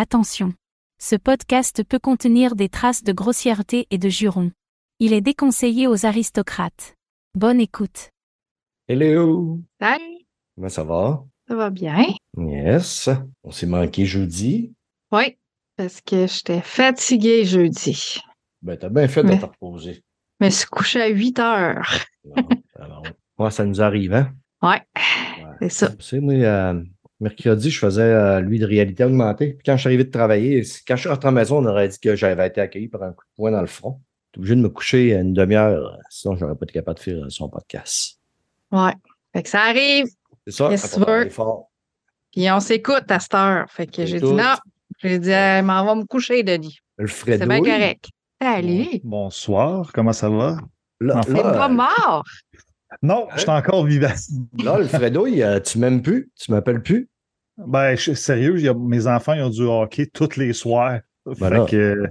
Attention. Ce podcast peut contenir des traces de grossièreté et de jurons. Il est déconseillé aux aristocrates. Bonne écoute. Hello! Salut, Comment ça va? ça va bien? Yes. On s'est manqué jeudi. Oui, parce que j'étais fatiguée jeudi. Ben, t'as bien fait de Mais- te reposer. Je me suis couchée à 8 heures. Non, alors, ouais, ça nous arrive, hein? Ouais. c'est ça. Tu sais, moi, euh, mercredi, je faisais euh, lui de réalité augmentée. Puis quand je suis arrivé de travailler, c'est- quand je suis rentré à la maison, on aurait dit que j'avais été accueilli par un coup de poing dans le front. J'étais obligé de me coucher une demi-heure, sinon j'aurais pas été capable de faire euh, son podcast. Ouais. Fait que ça arrive, C'est ça, travailler fort. puis on s'écoute à cette heure. Fait que j'ai dit non. J'ai dit, euh, m'en va me coucher, Denis. Le C'est bien correct. Salut. Bonsoir, comment ça va? Là, Enfin. Là, pas mort. Non, je suis encore vivant. là, le Fredo, il, euh, tu m'aimes plus? Tu m'appelles plus? Ben, je suis sérieux, il y a- mes enfants ils ont du hockey tous les soirs. Fait là. que,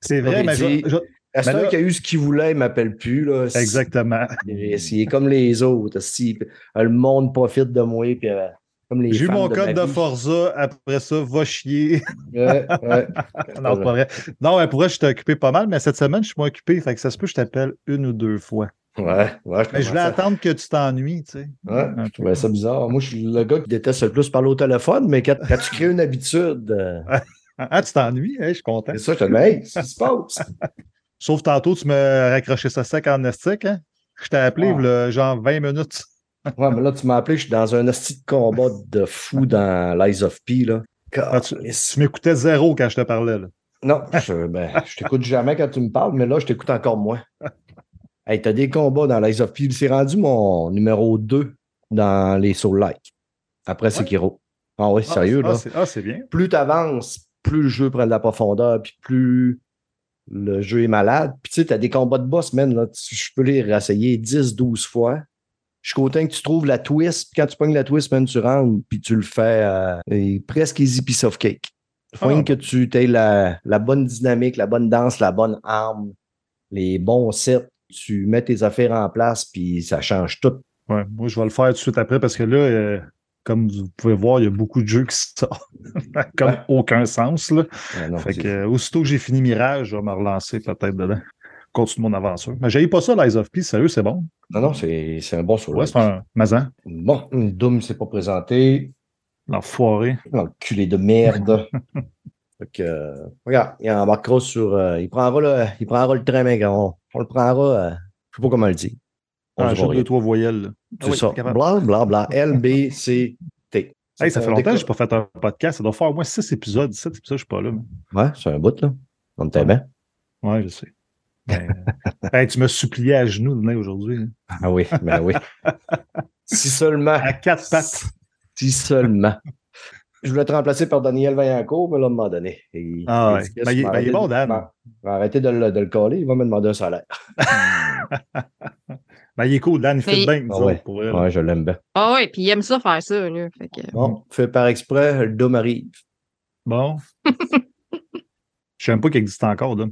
c'est vrai, mais je- dis- je- Mais temps là- qu'il a eu ce qu'il voulait, il m'appelle plus. Là. exactement. Il est, il est comme les autres. Si, le monde profite de moi. Puis, euh, comme les J'ai eu mon de code de. Forza, après ça, va chier. Ouais, ouais. non, c'est pas vrai. Non, mais pour vrai, je t'ai occupé pas mal, mais cette semaine, je suis moins occupé. Fait que ça se peut que je t'appelle une ou deux fois. Ouais, ouais. Mais je voulais attendre que tu t'ennuies, tu sais. Ouais, je trouvais ça bizarre. Moi, je suis le gars qui déteste le plus parler au téléphone, mais quand, quand tu crées une habitude, euh, Ah, tu t'ennuies? Hein, je suis content. c'est ça, je te dis, hey, qu'est-ce qui se passe? Sauf tantôt, tu me raccroché ça sec en estique, hein? Je t'ai appelé, Ah. genre 20 minutes. Ouais, mais là, tu m'as appelé, je suis dans un hostie de combat de fou dans l'Eyes of P. Là. Ah, tu m'écoutais zéro quand je te parlais, là. Non, je, ben, je t'écoute jamais quand tu me parles, mais là, je t'écoute encore moins. Hey, t'as des combats dans l'Eyes of. C'est rendu mon numéro 2 dans les Soul Like. Après Sekiro. Ah oui, sérieux, ah, là. c'est- Ah, c'est bien. Plus tu avances, plus le jeu prend de la profondeur, puis plus le jeu est malade. Puis tu sais, t'as des combats de boss, man, là. Je peux les réessayer 10, 12 fois. Je suis content que tu trouves la twist, puis quand tu pognes la twist, man, tu rentres, puis tu le fais euh, et presque easy piece of cake. Faut Ah. que tu aies la, la bonne dynamique, la bonne danse, la bonne arme, les bons sets. Tu mets tes affaires en place, puis ça change tout. Ouais, moi, je vais le faire tout de suite après parce que là, euh, comme vous pouvez voir, il y a beaucoup de jeux qui sortent. comme Ouais. aucun sens. Là. Non, Fait que, euh, aussitôt que j'ai fini Mirage, je vais me relancer peut-être dedans. Continue mon aventure. Mais j'ai pas ça, l'Eyes of Peace, sérieux, c'est bon? non, non, c'est un bon soul Ouais, c'est un mazan. Bon, Doom s'est pas présenté. L'enfoiré. L'enculé de merde. fait que, euh, regarde, il embarquera sur. il, prendra le, il prendra le train. On, on le prendra. euh, je sais pas comment le dire. On Ah, deux, trois voyelles. C'est oui, ça. Bla, bla, bla. L, B, C, T. Hey, ça fait On longtemps que décolle. j'ai pas fait un podcast. Ça doit faire au moins six épisodes. Sept épisodes, je suis pas là. mais- Ouais, c'est un bout, là. On bien. Ouais, je sais. Ben, hey, tu me suppliais à genoux de venir aujourd'hui. hein. Ah oui, ben oui. si seulement. À quatre pattes. Si seulement. Je voulais te remplacer par Daniel Vaillancourt, mais là, à un moment donné. il- Ah ouais. Ben, il- ben, il est bon, Dan. je vais arrêter de le, de le coller, il va me demander un salaire. Ben, il est cool, Dan. Il fait bien. nous Ah ouais. pour je l'aime bien. Ah ouais, puis il aime ça faire ça, là. Fait que... Bon, fait par exprès, le Dom arrive. Bon. Je sais même pas qu'il existe encore, là.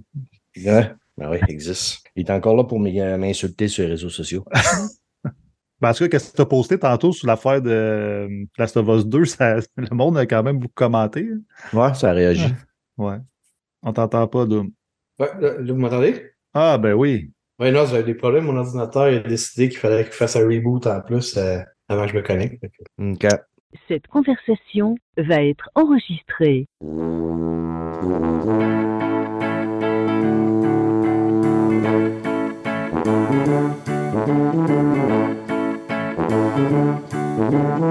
Ouais. Ben oui, il existe. Il est encore là pour m'insulter sur les réseaux sociaux. Ben, en tout cas, qu'est-ce que tu as posté tantôt sur l'affaire de euh, Last of Us 2? Ça, le monde a quand même beaucoup commenté. hein. Ouais, ça réagit. Ouais. On t'entend pas, Doom. Ouais, là, là, vous m'entendez? Ah, ben oui. Ouais, non, j'avais des problèmes. Mon ordinateur a décidé qu'il fallait qu'il fasse un reboot en plus euh, avant que je me connecte. Que- OK. Cette conversation va être enregistrée. Salut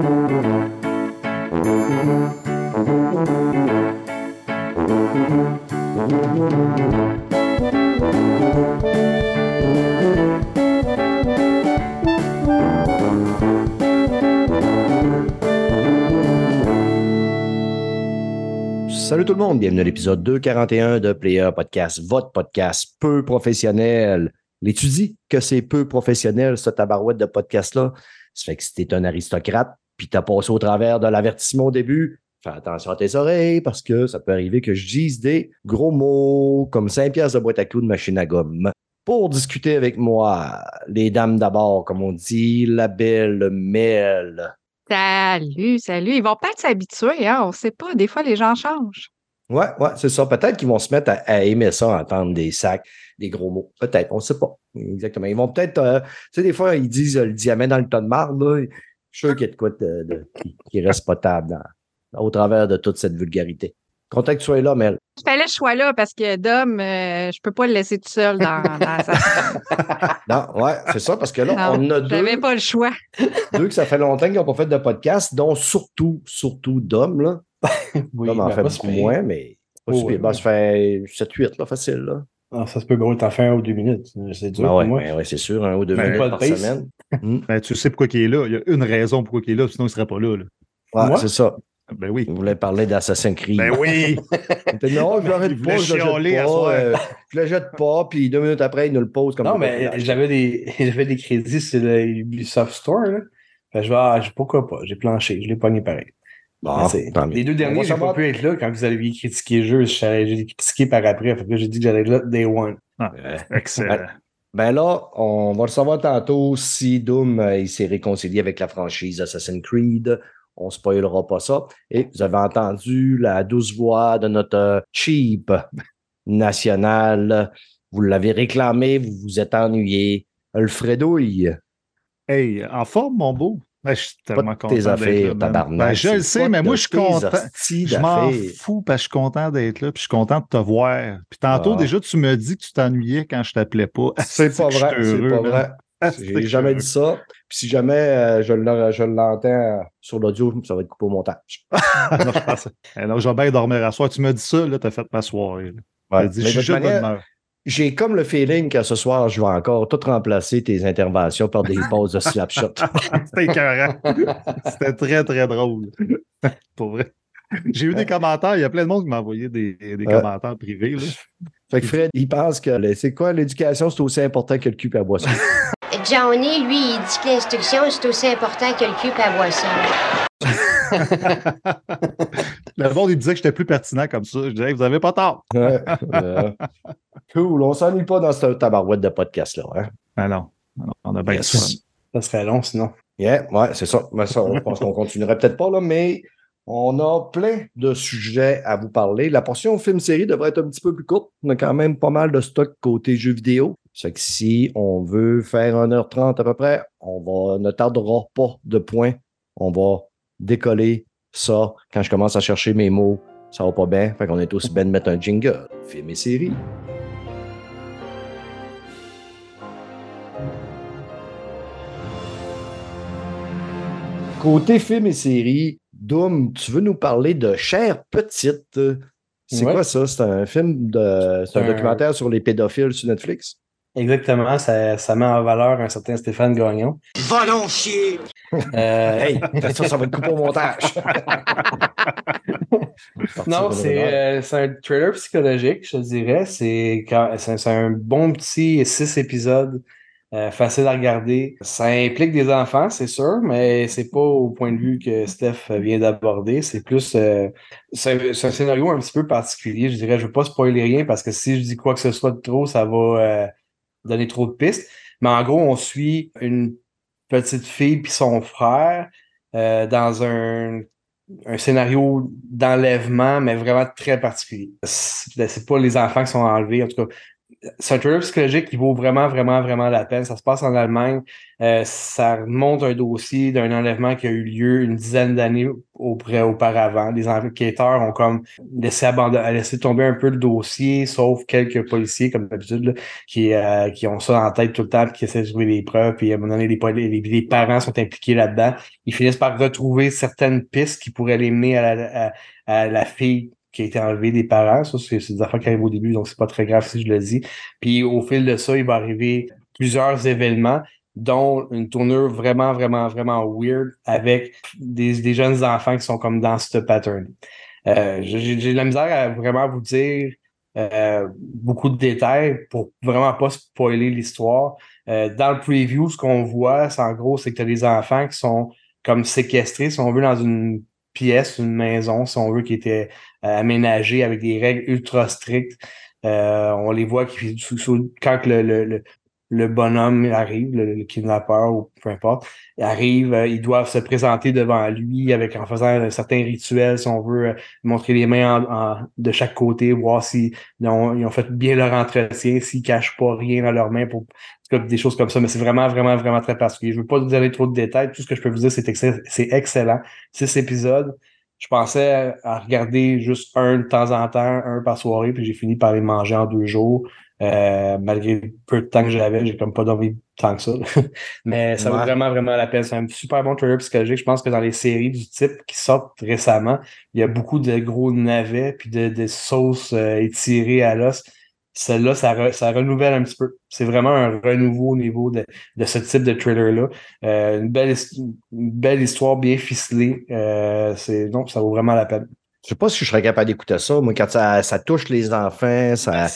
tout le monde, bienvenue à l'épisode 241 de Player Podcast, votre podcast peu professionnel. L'étudie que c'est peu professionnel, ce tabarouette de podcast-là? Ça fait que si t'es un aristocrate, puis t'as passé au travers de l'avertissement au début, fais attention à tes oreilles parce que ça peut arriver que je dise des gros mots comme 5 piastres de boîte à clous de machine à gomme. Pour discuter avec moi, les dames d'abord, comme on dit, la belle Mel. Salut, salut. Ils vont peut-être s'habituer, hein? On sait pas. Des fois, les gens changent. Ouais, ouais, c'est ça. Peut-être qu'ils vont se mettre à, à aimer ça, entendre des sacs, des gros mots. Peut-être, on ne sait pas. Exactement. Ils vont peut-être, euh, tu sais, des fois, ils disent euh, le diamant dans le tas de marde, là. Je suis sûr qu'il y a de quoi de- de- qui, qui reste potable dans- au travers de toute cette vulgarité. Content que tu sois là, Mel. Il fallait que je sois là parce que Dom, euh, je peux pas le laisser tout seul dans, dans sa... Non, ouais, c'est ça, parce que là, Non, on a deux, J'avais pas le choix. deux que ça fait longtemps qu'ils n'ont pas fait de podcast, dont surtout, surtout Dom, là. Oui, Dom en ben, fait beaucoup moins, mais pas Oh, ouais. Ben, ça fait 7-8, là, facile, là. Ah, ça se peut gros, t'en fais un ou deux minutes. C'est dur Ben pour ouais, moi. ben ouais, c'est sûr, un ou deux Ben, minutes par pace. semaine. Ben, tu sais pourquoi il est là. Il y a une raison pourquoi il est là, sinon il ne serait pas là. là. Ouais, Moi? c'est ça. Ben oui. Vous voulez parler d'Assassin's Creed. Ben oui! Non, je l'arrête Il pas, voulait je le jette pas. euh, je le jette pas, puis deux minutes après, il nous le pose comme Non, ça. mais j'avais des, j'avais des crédits sur le Ubisoft Store. Là. Fait que je vais, ah, je- pourquoi pas? J'ai planché, je l'ai pogné pareil. Bon, mieux. les deux On derniers, j'ai pas pu être là quand vous aviez critiqué le jeu. J'ai critiqué par après. Fait que j'ai dit que j'allais être là day one. Euh, Excellent. Ben là, on va le savoir tantôt si Doom euh, s'est réconcilié avec la franchise Assassin's Creed. On ne spoilera pas ça. Et vous avez entendu la douce voix de notre euh, cheap national. Vous l'avez réclamé, vous vous êtes ennuyé. Alfredouille. Hey, en forme, mon beau? Ben, je suis Pas tellement content. tes affaires, tabarnak. Ben, je le sais, mais moi, je suis content. Je m'en fous parce que je suis content d'être là, puis je suis content de te voir. Puis tantôt, Ah. déjà, tu me dis que tu t'ennuyais quand je t'appelais pas. C'est pas vrai, c'est pas vrai. J'ai jamais dit ça. Puis si jamais euh, je l'en- je l'entends euh, sur l'audio, ça va être coupé au montage. non, je pense- Eh dormir à soir. Tu m'as dit ça, là, t'as fait ma soirée. là. Ouais. Dit, je suis juste manière. J'ai comme le feeling que ce soir, je vais encore tout remplacer tes interventions par des pauses de slapshot. C'était écœurant. C'était très, très drôle. Pour vrai. J'ai eu des commentaires. Il y a plein de monde qui m'a envoyé des, des Ouais. commentaires privés. là. Fait que Fred, il pense que le- c'est quoi l'éducation, c'est aussi important que le cul à boisson. Johnny, lui, il dit que l'instruction, c'est aussi important que le cul à boisson. Le monde, il disait que j'étais plus pertinent comme ça. Je disais, vous avez pas tort. Cool, on s'ennuie pas dans cette tabarouette de podcast-là. Hein? Ah non. Non, On a bien Yes. fun. Ça serait long sinon. Yeah, ouais, c'est ça. Mais ça, on pense qu'on continuerait peut-être pas, là, mais on a plein de sujets à vous parler. La portion film-série devrait être un petit peu plus courte. On a quand même pas mal de stock côté jeux vidéo. Ça fait que si on veut faire 1h30 à peu près, on va, ne tardera pas de points. On va décoller ça. Quand je commence à chercher mes mots, ça va pas bien. Fait qu'on est aussi bien de mettre un jingle. Film et série. Côté film et série, Doom, tu veux nous parler de Chère Petite? C'est Ouais. quoi ça? C'est un film de. C'est un Un- documentaire sur les pédophiles sur Netflix? Exactement, ça, ça met en valeur un certain Stéphane Gagnon. Chier! Euh, Hey, ça, ça va être coupé au montage. Non, c'est euh, c'est un trailer psychologique, je te dirais. C'est un bon petit six épisodes, euh, facile à regarder. Ça implique des enfants, c'est sûr, mais c'est pas au point de vue que Steph vient d'aborder. C'est plus euh, c'est un, scénario un petit peu particulier. Je dirais, je veux pas spoiler rien parce que si je dis quoi que ce soit de trop, ça va euh, donner trop de pistes. Mais en gros, on suit une petite fille puis son frère euh, dans un un scénario d'enlèvement, mais vraiment très particulier. C'est c'est pas les enfants qui sont enlevés, en tout cas. C'est un thriller psychologique qui vaut vraiment, vraiment, vraiment la peine. Ça se passe en Allemagne. Euh, ça remonte un dossier d'un enlèvement qui a eu lieu une dizaine d'années auparavant. Les enquêteurs ont comme laissé, laissé tomber un peu le dossier, sauf quelques policiers, comme d'habitude, qui, euh, qui ont ça en tête tout le temps, qui essaient de trouver des preuves, puis à un moment donné, les, parents sont impliqués là-dedans. Ils finissent par retrouver certaines pistes qui pourraient les mener à la, à la fille qui a été enlevée des parents. Ça, c'est des affaires qui arrivent au début, donc c'est pas très grave si je le dis. Puis au fil de ça, il va arriver plusieurs événements, dont une tournure vraiment, vraiment, vraiment weird avec des, des jeunes enfants qui sont comme dans ce pattern. Euh, J'ai j'ai de la misère à vraiment vous dire euh, beaucoup de détails pour vraiment pas spoiler l'histoire. Euh, dans le preview, ce qu'on voit, c'est en gros, c'est que tu as des enfants qui sont comme séquestrés, si on veut, dans une pièce, une maison, si on veut, qui était euh, aménagée avec des règles ultra strictes. Euh, on les voit qui, quand le, le, le, le bonhomme arrive, le, le kidnappeur ou peu importe, arrive, euh, ils doivent se présenter devant lui avec en faisant un certain rituel, si on veut montrer les mains de chaque côté, voir s'ils ont, ils ont fait bien leur entretien, s'ils cachent pas rien dans leurs mains pour des choses comme ça. Mais c'est vraiment, vraiment, vraiment très particulier. Je veux pas vous donner trop de détails. Tout ce que je peux vous dire, c'est excellent. C'est excellent. Six épisodes. Je pensais à regarder juste un de temps en temps, un par soirée, puis j'ai fini par les manger en deux jours. Euh, malgré le peu de temps que j'avais, j'ai comme pas d'envie tant que ça. Mais ça vaut vraiment, vraiment la peine. C'est un super bon trailer psychologique. Je pense que dans les séries du type qui sortent récemment, il y a beaucoup de gros navets puis de, de sauces euh, étirées à l'os. Celle-là, ça, re- ça renouvelle un petit peu. C'est vraiment un renouveau au niveau de, de ce type de trailer-là. Euh, une, belle, une belle histoire bien ficelée. Euh, c'est, non, ça vaut vraiment la peine. Je sais pas si je serais capable d'écouter ça. Moi, quand ça, ça touche les enfants, ça.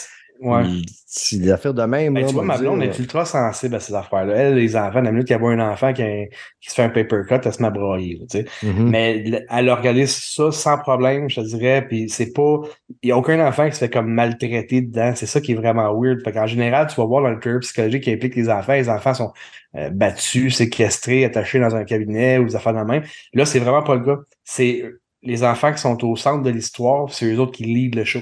Ouais. C'est des affaires de même. Ben, là, tu vois, on ma dire, blonde est ultra sensible à ces affaires-là. Elle, les enfants, la minute qu'il y a un enfant qui, a- qui se fait un paper cut, elle se met à brailler. là, tu sais. Mhm. Mais elle a regardé ça sans problème, je te dirais. Puis c'est pas. Il n'y a aucun enfant qui se fait comme maltraiter dedans. C'est ça qui est vraiment weird. Fait qu'en général, tu vas voir dans le trailer psychologique qui implique les enfants. Les enfants sont euh, battus, séquestrés, attachés dans un cabinet ou des affaires de même. Là, c'est vraiment pas le cas. C'est les enfants qui sont au centre de l'histoire, puis c'est eux autres qui lead le show.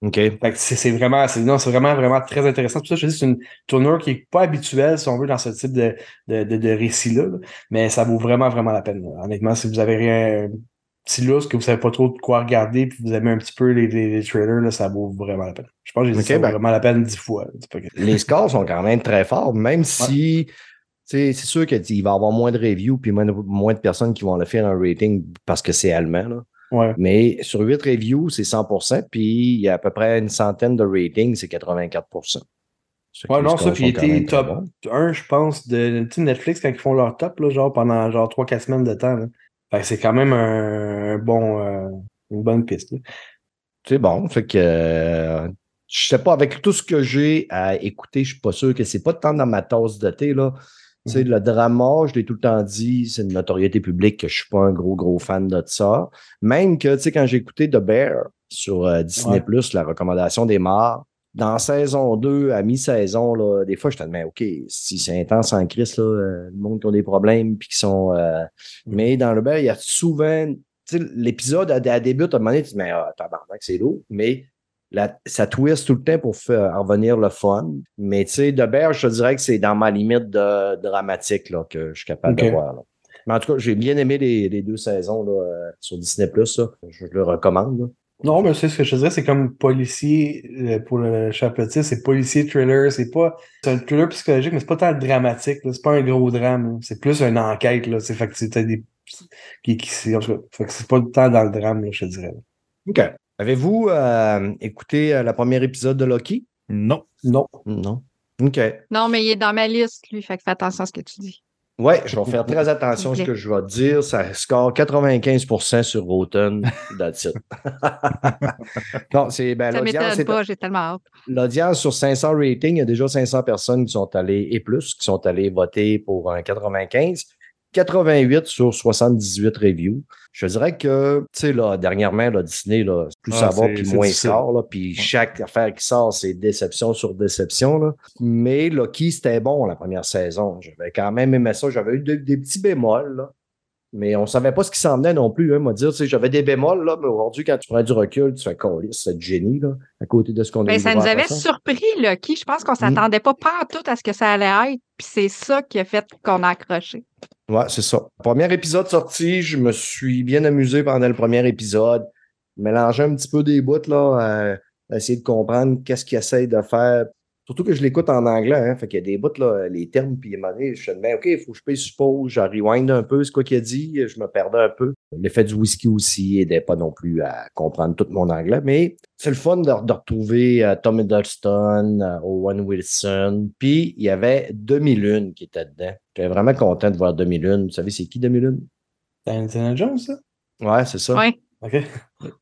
OK. C'est vraiment, c'est non, c'est vraiment, vraiment très intéressant. Tout ça, je dis, c'est une tournure qui est pas habituelle, si on veut, dans ce type de, de, de, de récit-là. là. Mais ça vaut vraiment, vraiment la peine. là. Honnêtement, si vous avez rien, un petit lousse, que vous savez pas trop de quoi regarder, puis vous aimez un petit peu les, les, les trailers, là, ça vaut vraiment la peine. Je pense que j'ai dit ça vaut ben- vraiment la peine dix fois. là. Pas les scores sont quand même très forts, même si c'est sûr qu'il va y avoir moins de reviews puis moins de, moins de personnes qui vont le faire un rating parce que c'est allemand. Là. Ouais. Mais sur 8 reviews, c'est 100% puis il y a à peu près une centaine de ratings, c'est 84 Ça fait que Ouais, non, ça, puis il était top bons. 1, je pense, de Netflix quand ils font leur top, là, genre pendant genre 3-4 semaines de temps. là. Fait que c'est quand même un, un bon, euh, une bonne piste. C'est bon. Fait que euh, je sais pas, avec tout ce que j'ai à écouter, je suis pas sûr que c'est pas tant dans ma tasse de thé. Là. Tu sais, le drama, je l'ai tout le temps dit, c'est une notoriété publique que je suis pas un gros, gros fan de ça. Même que, tu sais, quand j'ai écouté The Bear sur euh, Disney+, la recommandation des morts, dans saison 2, à mi-saison, là, des fois, je te demande, OK, si c'est intense en crise, là, euh, le monde qui a des problèmes, puis qui sont... euh, Mais dans le Bear, il y a souvent... Tu sais, l'épisode, à, à début, à un moment donné, tu te dis, mais ah, tabarnak, c'est lourd, mais la- ça twist tout le temps pour faire revenir le fun. Mais tu sais, de Bear, je te dirais que c'est dans ma limite de dramatique là, que je suis capable de voir. là. Mais en tout cas, j'ai bien aimé les, les deux saisons là, euh, sur Disney+. Ça. Je le recommande. là. Non, mais c'est ce que je te dirais, c'est comme policier, euh, pour le chapelet, c'est policier thriller, c'est pas, c'est un thriller psychologique, mais c'est pas tant dramatique, c'est pas un gros drame, c'est plus une enquête, là, c'est fait que c'est des, qui, qui, c'est, pas tant dans le drame, là, je te dirais. OK. Avez-vous euh, écouté euh, le premier épisode de Loki? Non. Non. Non. OK. Non, mais il est dans ma liste, lui. Fait que fais attention à ce que tu dis. Ouais, je vais faire très attention à ce que je vais dire. Ça score 95% sur Rotten. That's it. non, c'est ben, Ça m'étonne pas, j'ai tellement hâte. L'audience sur 500 ratings, il y a déjà 500 personnes qui sont allées, et plus, qui sont allées voter pour un 95. 88 sur 78 reviews. Je dirais que, tu sais, là, dernièrement, là, Disney, là, plus Ah, ça va, puis moins il difficile. sort, là, puis chaque affaire qui sort, c'est déception sur déception, là. Mais Loki, c'était bon la première saison. J'avais quand même aimé ça. J'avais eu de- des petits bémols, là. Mais on savait pas ce qui s'en venait non plus, hein, moi dire, tu sais, j'avais des bémols, là, mais aujourd'hui, quand tu prends du recul, tu fais coller, c'est du génie, là, à côté de ce qu'on a Ben, eu ça nous avait surpris, Lucky. Je pense qu'on Mm. s'attendait pas pas tout à ce que ça allait être. Puis c'est ça qui a fait qu'on a accroché. Ouais, c'est ça. Premier épisode sorti, je me suis bien amusé pendant le premier épisode. Mélanger un petit peu des bouts, là, euh, essayer de comprendre qu'est-ce qu'il essaye de faire. Surtout que je l'écoute en anglais, hein. Fait qu'il y a des bouts, là, les termes, puis donné, je me dis, OK, il faut que je paye suppose, je rewind un peu ce qu'il a dit, je me perdais un peu. L'effet du whisky aussi aidait pas non plus à comprendre tout mon anglais, mais c'est le fun de, de retrouver euh, Tom Hiddleston, euh, Owen Wilson, puis il y avait Demi-Lune qui était dedans. J'étais vraiment content de voir Demi-Lune. Vous savez, c'est qui Demi-Lune? C'est Indiana Jones, ça? Ouais, c'est ça. Oui. OK. Là,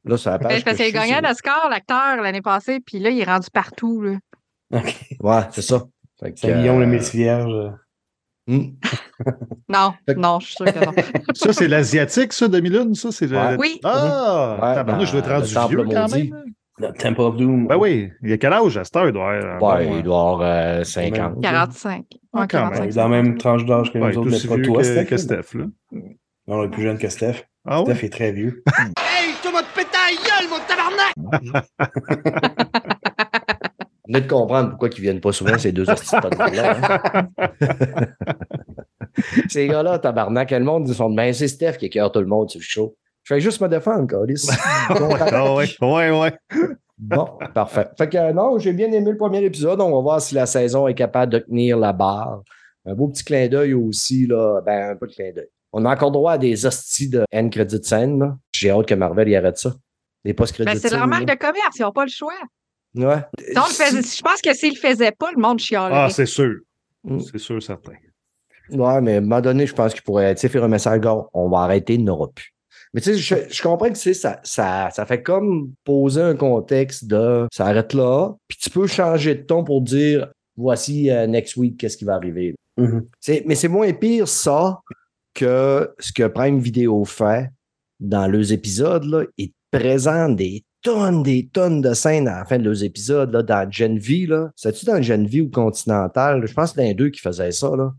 page. c'est parce qu'il a gagné c'est- un Oscar, l'acteur, l'année passée. Puis là, il est rendu partout. Là. OK. Ouais, c'est ça. Fait que, C'est Guillaume le euh, Messie Vierge. hmm. Non, non, je suis sûre que non. Ça, c'est l'asiatique, ça, demi-lune, ça? C'est le... Oui. Ah! Ouais, tabarnak, je dois être dans rendu le temple vieux quand maudit. même. hein. Le Temple of Doom. Ben oui, il y a quel âge à cette heure? Il doit avoir, Ouais, bon, il doit avoir euh, 50. 45. Ah, Ouais, quand même. 45. Dans la même tranche d'âge que nous tout autres, mais pas vieux toi, que, Steph. que Steph, là. Non, on est plus jeune que Steph. Ah? Steph est très vieux. Vous venez de comprendre pourquoi ils viennent pas souvent, ces deux hosties de podcasts-là, hein. Ces gars-là, tabarnak, le monde, ils sont de ben, c'est Steph qui écœure tout le monde sur le show. Je fais juste me défendre, Calis. Ah ouais, ouais, ouais. Bon, parfait. Fait que euh, non, j'ai bien aimé le premier épisode. On va voir si la saison est capable de tenir la barre. Un beau petit clin d'œil aussi, là. Ben, un peu de clin d'œil. On a encore droit à des hosties de end credit scène, là. J'ai hâte que Marvel y arrête ça. Les post-credit Ben, c'est leur marque là. de commerce, ils n'ont pas le choix. Ouais. Faisait- je pense que s'ils le faisaient pas, le monde chialerait. Ah, c'est sûr. Mm. C'est sûr, certain. Ouais, mais à un moment donné, je pense qu'il pourrait tu sais, faire un message, gars, on va arrêter, il n'aura plus. Mais tu sais, je, je comprends que tu sais, ça, ça, ça fait comme poser un contexte de ça arrête là, puis tu peux changer de ton pour dire voici euh, next week, qu'est-ce qui va arriver. Mhm. C'est- Mais c'est moins pire ça que ce que Prime Video fait dans leurs épisodes. Là. Ils te présentent des tonnes, des tonnes de scènes à la fin de leurs épisodes là, dans Gen V. Là. C'est-tu dans Gen V ou Continental? Je pense que c'est l'un d'eux qui faisait ça. Là.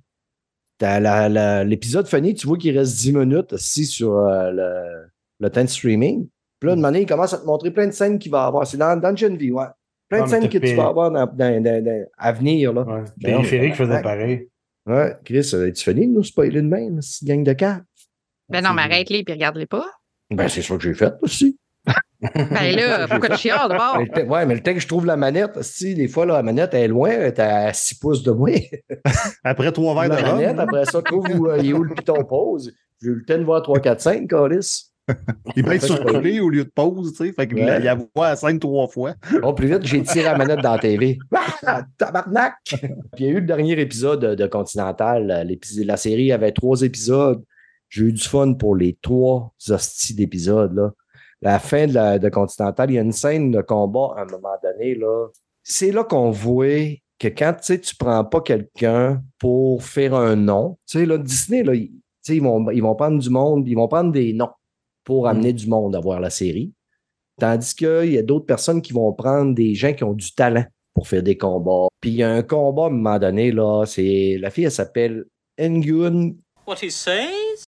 T'as la- la- L'épisode fini, tu vois qu'il reste 10 minutes assis sur euh, le, le temps de streaming. Puis là, de manière, il commence à te montrer plein de scènes qu'il va avoir. C'est dans, dans Gen V, ouais. Plein de scènes que tu vas avoir dans, dans- dans- dans- à venir. Là. Ouais. Ben Périphérique faisait pareil. Ouais, Chris, euh, tu fini de nous spoiler de même, cette gang de quatre? Ben non, mais arrête-les puis regarde-les pas. Ben, c'est ça que j'ai fait aussi. Ben là, pourquoi tu chiales d'abord? Mais le temps- ouais, mais le temps que je trouve la manette, si, des fois, là, la manette, elle est loin, elle est à 6 pouces de moi. Après trois verres la de rhum, manette, après ça, trouve où, euh, il est où le piton pause. J'ai eu le temps de voir 3, 4, 5, Calis. il va être Fait que- sur clé au lieu de pause, tu sais. Fait qu'il Ouais. y a voix à 5 trois fois. Bon, plus vite, j'ai tiré la manette dans la TV. Ah, tabarnak! Puis il y a eu le dernier épisode de, Continental. euh, l'épisode- La série avait trois épisodes. J'ai eu du fun pour les trois hosties d'épisodes. Là. La fin de, la, de Continental, il y a une scène de combat à un moment donné. Là. C'est là qu'on voit que quand tu sais, tu prends pas quelqu'un pour faire un nom, tu sais, là, Disney, là, ils, vont, ils vont prendre du monde, ils vont prendre des noms pour amener du monde à voir la série. Tandis qu'il y a d'autres personnes qui vont prendre des gens qui ont du talent pour faire des combats. Puis il y a un combat à un moment donné, là, c'est. La fille, elle s'appelle Engun. What he says?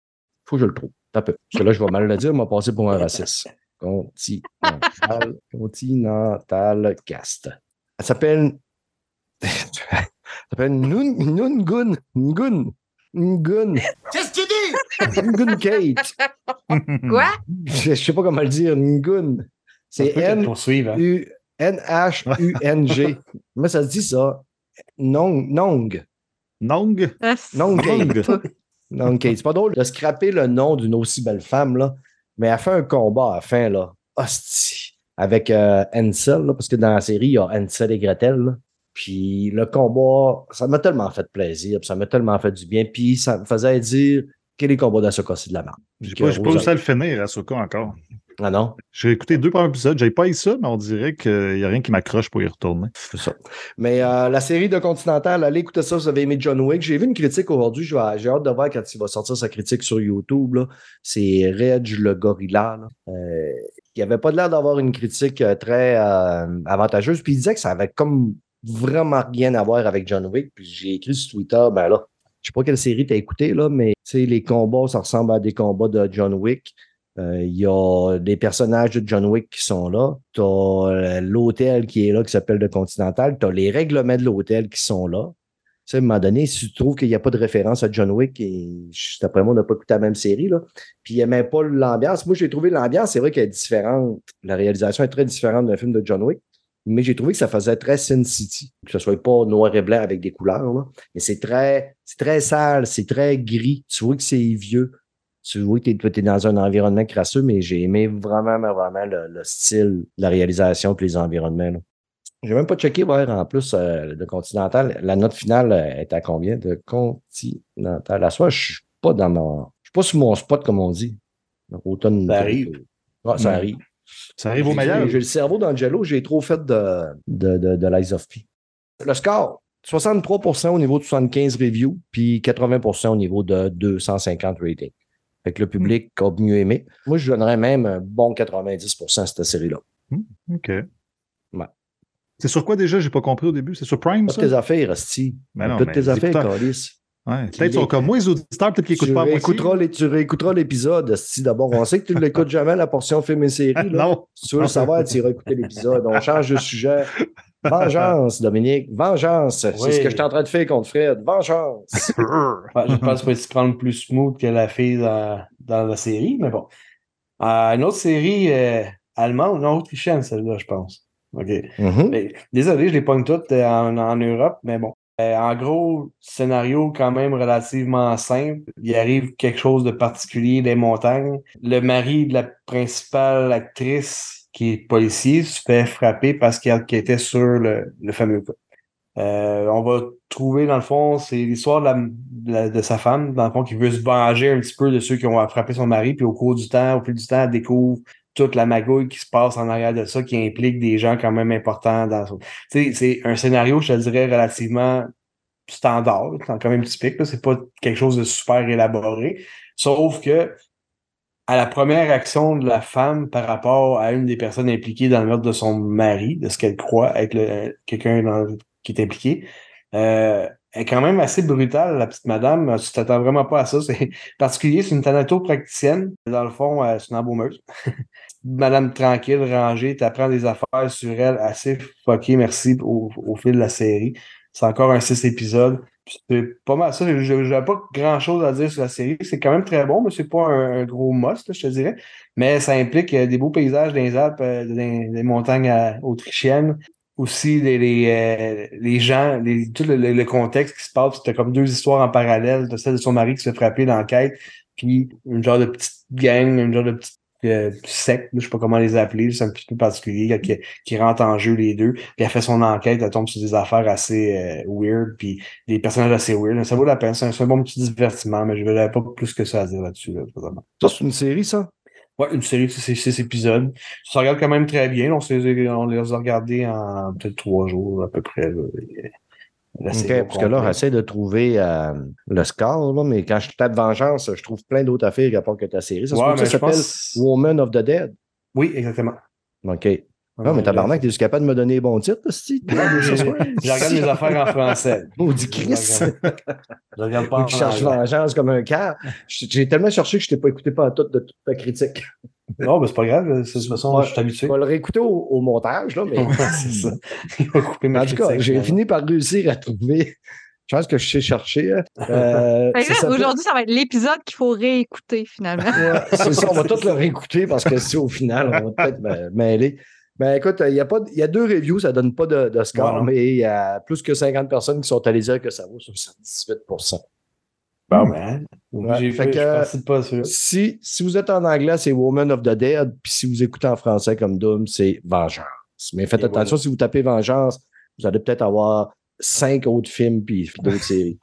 Faut que je le trouve. Un peu. Parce que là, je vais mal le dire, on m'a passé pour un raciste. Continental, Continental Cast. Elle s'appelle. Elle s'appelle Nun, Nungun. Ngun. Ngun. Qu'est-ce que tu dis? Ngun Kate. Quoi? Je, je sais pas comment le dire. Ngun. C'est N. poursuivre. hein. U N-H-U-N-G. Comment ça se dit ça? Nong. Nong. Nong? Ah, Nong Nong. Kate. Nong Kate. C'est pas drôle de scraper le nom d'une aussi belle femme, là. Mais elle fait un combat à la fin, là. Hostie. Avec euh, Ansel, là, parce que dans la série, il y a Ansel et Gretel, là. Puis le combat, ça m'a tellement fait plaisir, puis ça m'a tellement fait du bien. Puis ça me faisait dire que les combats d'Asoka, c'est de la merde. J'ai pas, pas réussi à le finir, Asuka, encore. Ah non? J'ai écouté deux premiers épisodes. J'ai pas eu ça, mais on dirait qu'il n'y a rien qui m'accroche pour y retourner. C'est ça. Mais euh, la série de Continental, allez écouter ça, vous avez aimé John Wick. J'ai vu une critique aujourd'hui, j'ai hâte de voir quand il va sortir sa critique sur YouTube. C'est Reg le gorilla. là. Euh, il avait pas l'air d'avoir une critique euh, très euh, avantageuse. Puis il disait que ça avait comme vraiment rien à voir avec John Wick. Puis j'ai écrit sur Twitter, ben là, je sais pas quelle série t'as écouté, là, mais les combats, ça ressemble à des combats de John Wick. Euh, Il y a des personnages de John Wick qui sont là. Tu as l'hôtel qui est là, qui s'appelle le Continental. Tu as les règlements de l'hôtel qui sont là. Tu sais, à un moment donné, si tu trouves qu'il n'y a pas de référence à John Wick, et juste après moi, on n'a pas écouté la même série, là. puis il n'y a même pas l'ambiance. Moi, j'ai trouvé l'ambiance, c'est vrai qu'elle est différente. La réalisation est très différente d'un film de John Wick, mais j'ai trouvé que ça faisait très Sin City, que ce soit pas noir et blanc avec des couleurs, là. mais c'est très, c'est très sale, c'est très gris. Tu vois que c'est vieux tu vois que tu es, dans un environnement crasseux, mais j'ai aimé vraiment, vraiment le, le style, la réalisation et les environnements. J'ai même pas checké, voir en plus euh, de Continental. La note finale euh, est à combien de Continental? À soi, je suis pas dans mon. Je suis pas sur mon spot, comme on dit. Donc, automne. Ça arrive. Ouais, ça arrive. Ça arrive au meilleur. J'ai le cerveau d'Angelo, j'ai trop fait de, de, de, de l'Eyes of P. Le score, 63% au niveau de 75 reviews, puis 80% au niveau de 250 ratings. Fait que le public a mieux aimé. Moi, je donnerais même un bon 90% à cette série-là. OK. C'est sur quoi déjà? J'ai pas compris au début. C'est sur Prime, Toutes ça? tes affaires, Asti. Ben Toutes tes affaires. Ouais. Peut-être qu'ils sont comme moi, les auditeurs, peut-être qu'ils Tu écoutent pas réécouteras, les- tu réécouteras l'épisode, Asti. D'abord, on sait que tu ne l'écoutes jamais, la portion film et série. là. Non. Si tu veux le savoir, tu iras écouter l'épisode. On change de sujet. Vengeance, Dominique. Vengeance. C'est ce que je suis en train de faire contre Fred. Vengeance. Je pense qu'il va se prendre plus smooth que la fille dans, dans la série, mais bon. Euh, une autre série euh, allemande, non, autrichienne, celle-là, je pense. OK. Mhm. Mais, désolé, je les pogne toutes euh, en, en Europe, mais bon. Euh, en gros, scénario quand même relativement simple. Il arrive quelque chose de particulier des montagnes. Le mari de la principale actrice, qui est policier, se fait frapper parce qu'il enquêtait sur le, le fameux cas. Euh, on va trouver, dans le fond, c'est l'histoire de, de, sa femme, dans le fond, qui veut se venger un petit peu de ceux qui ont frappé son mari, puis au cours du temps, au fil du temps, elle découvre toute la magouille qui se passe en arrière de ça, qui implique des gens quand même importants dans c'est un scénario, je te dirais, relativement standard, quand même typique, c'est pas quelque chose de super élaboré, sauf que à la première action de la femme par rapport à une des personnes impliquées dans le meurtre de son mari, de ce qu'elle croit être quelqu'un qui est impliqué, euh, est quand même assez brutale, la petite madame. Tu t'attends vraiment pas à ça. C'est particulier, c'est une thanatopracticienne. Dans le fond, euh, c'est une embaumeuse. madame tranquille, rangée, t'apprends des affaires sur elle assez fucké, merci, au, au fil de la série. C'est encore un six épisodes. C'est pas mal ça. Je n'avais pas grand chose à dire sur la série. C'est quand même très bon, mais c'est pas un, gros must, je te dirais. Mais ça implique euh, des beaux paysages dans les Alpes, euh, les montagnes euh, autrichiennes. Aussi, les, les, gens, les- tout le, contexte qui se passe. C'était comme deux histoires en parallèle. celle de son mari qui se fait frapper dans l'enquête, puis une genre de petite gang, une genre de petite euh, secte, là, je sais pas comment les appeler, c'est un petit peu particulier, qui, qui rentre en jeu les deux. Puis elle fait son enquête, elle tombe sur des affaires assez euh, weird, puis des personnages assez weird. Ça vaut la peine, c'est un, un bon petit divertissement, mais je n'avais pas plus que ça à dire là-dessus, là. Ça, c'est une série, ça? Ouais, une série de six, épisodes. Ça regarde quand même très bien. On, on les a regardés en peut-être trois jours à peu près. là. Parce que là, j'essaie de trouver euh, le score, là, mais quand je tape Vengeance, je trouve plein d'autres affaires à part que ta série. Ça, Ouais, je s'appelle pense- Woman of the Dead. Oui, exactement. OK. Non, mais tabarnak, t'es-tu capable de me donner les bons titres, si Je regarde mes affaires en français. Maudit Chris. Je regarde pas en qui cherche vengeance comme un car. J'ai tellement cherché que je t'ai pas écouté pas tout de toute ta critique. Non, mais c'est pas grave. c'est- De toute façon, je suis habitué. Je vais le réécouter au, au montage, là, mais. C'est ça. Il va couper mes En tout cas, j'ai fini par réussir à trouver. Je pense que je sais chercher. Euh, Aujourd'hui, ça va être l'épisode qu'il faut réécouter finalement. Ouais, c'est ça, on va tous le réécouter parce que si au final, on va peut-être mêler. Ben écoute, il y, a pas de- il y a deux reviews, ça donne pas de, de score, Voilà. mais il y a plus que 50 personnes qui sont allées dire que ça vaut 78% Bon, ben, Ouais, j'ai fait fait, que- je pensais pas sûr. si, si vous êtes en anglais, c'est Woman of the Dead, puis si vous écoutez en français comme Doom, c'est Vengeance. Mais faites Et attention, voilà. si vous tapez Vengeance, vous allez peut-être avoir cinq autres films puis d'autres séries.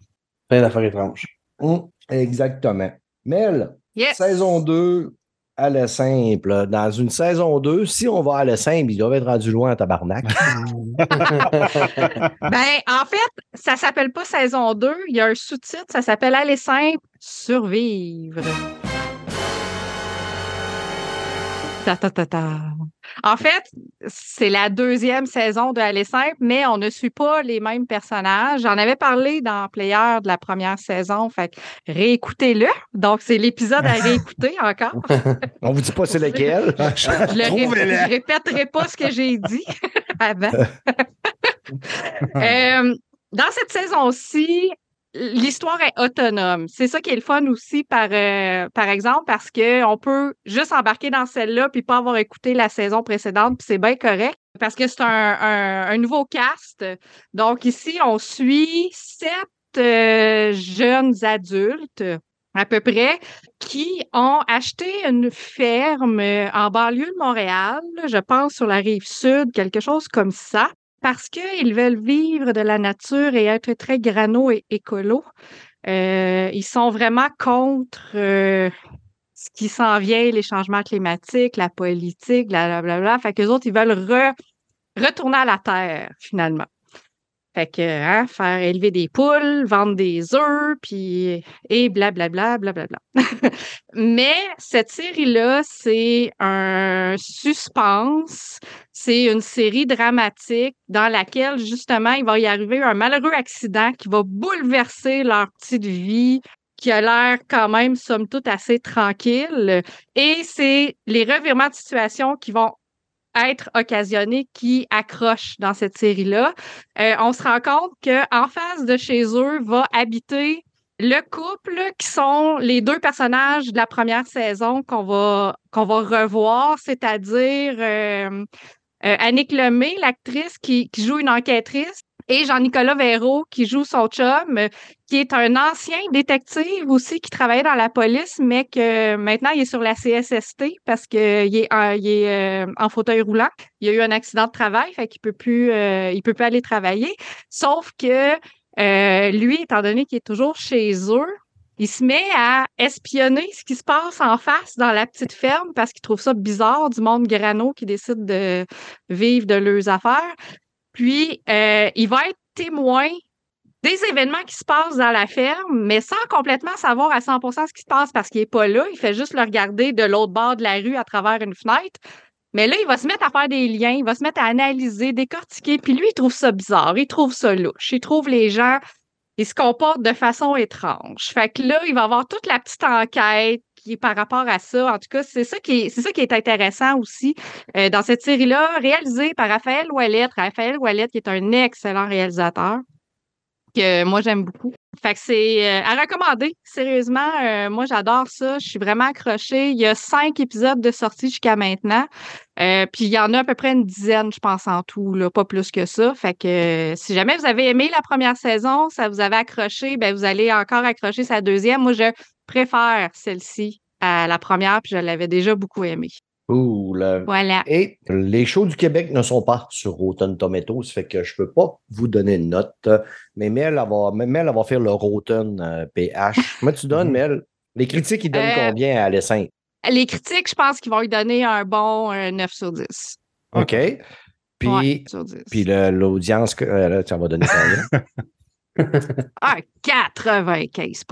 Plein d'affaires étranges. Hum, exactement. Mel, Yes! Saison 2, à la simple. Dans une saison 2, si on va à la simple, ils doivent être rendus loin à tabarnak. Ben, en fait, ça s'appelle pas saison 2. Il y a un sous-titre, ça s'appelle Aller simple, survivre. Ta, ta, ta, ta. En fait, c'est la deuxième saison de Aller simple, mais on ne suit pas les mêmes personnages. J'en avais parlé dans Player de la première saison, fait que réécoutez-le. Donc, c'est l'épisode à réécouter encore. On vous dit pas c'est lequel. Je ne répéterai pas ce que j'ai dit avant. Euh, dans cette saison-ci, l'histoire est autonome. C'est ça qui est le fun aussi, par, euh, par exemple, parce qu'on peut juste embarquer dans celle-là puis pas avoir écouté la saison précédente, puis c'est bien correct. Parce que c'est un, un- un nouveau cast. Donc ici, on suit sept euh, jeunes adultes à peu près, qui ont acheté une ferme en banlieue de Montréal, je pense sur la rive sud, quelque chose comme ça, parce qu'ils veulent vivre de la nature et être très grano et écolo. Euh, ils sont vraiment contre euh, ce qui s'en vient, les changements climatiques, la politique, blablabla. Fait qu'eux autres, ils veulent re- retourner à la terre, finalement. Fait que, hein, faire élever des poules, vendre des œufs, puis et blablabla, blablabla. Mais cette série-là, c'est un suspense, c'est une série dramatique dans laquelle, justement, il va y arriver un malheureux accident qui va bouleverser leur petite vie, qui a l'air quand même, somme toute, assez tranquille. Et c'est les revirements de situation qui vont être occasionnés qui accrochent dans cette série-là. Euh, on se rend compte qu'en face de chez eux va habiter le couple qui sont les deux personnages de la première saison qu'on va, qu'on va revoir, c'est-à-dire euh, euh, Annick Lemay, l'actrice qui joue une enquêtrice, et Jean-Nicolas Véraud qui joue son chum, qui est un ancien détective aussi qui travaillait dans la police, mais que maintenant il est sur la CSST parce qu'il est, en, il est euh, en fauteuil roulant. Il a eu un accident de travail, fait qu'il peut plus, euh, il peut aller travailler. Sauf que euh, lui, étant donné qu'il est toujours chez eux, il se met à espionner ce qui se passe en face dans la petite ferme parce qu'il trouve ça bizarre du monde grano qui décide de vivre de leurs affaires. Puis, euh, il va être témoin des événements qui se passent dans la ferme, mais sans complètement savoir à 100% ce qui se passe parce qu'il n'est pas là. Il fait juste le regarder de l'autre bord de la rue à travers une fenêtre. Mais là, il va se mettre à faire des liens, il va se mettre à analyser, décortiquer. Puis lui, il trouve ça bizarre, il trouve ça louche. Il trouve les gens, ils se comportent de façon étrange. Fait que là, il va avoir toute la petite enquête par rapport à ça. En tout cas, c'est ça qui est, ça qui est intéressant aussi euh, dans cette série-là, réalisée par Raphaël Ouellette. Raphaël Ouellette, qui est un excellent réalisateur que moi j'aime beaucoup. Fait que c'est euh, à recommander, sérieusement. euh, moi, j'adore ça. Je suis vraiment accrochée. Il y a cinq épisodes de sortie jusqu'à maintenant. Puis il y en a à peu près une dizaine, je pense, en tout, là, pas plus que ça. Fait que si jamais vous avez aimé la première saison, ça vous avait accroché, ben vous allez encore accrocher sa deuxième. Moi, je préfère celle-ci à la première, puis je l'avais déjà beaucoup aimée. Cool. Voilà. Et les shows du Québec ne sont pas sur Rotten Tomatoes, fait que je ne peux pas vous donner une note. Mais Mel, elle va, Mel, elle va faire le Rotten euh, PH. Comment tu donnes, Mel? Les critiques, ils donnent Euh, combien à Alessin? Les critiques, je pense qu'ils vont lui donner un bon euh, 9 sur 10. OK. Puis, Ouais, sur 10. puis l'audience, que- euh, là, tu en vas donner combien? Ah, 95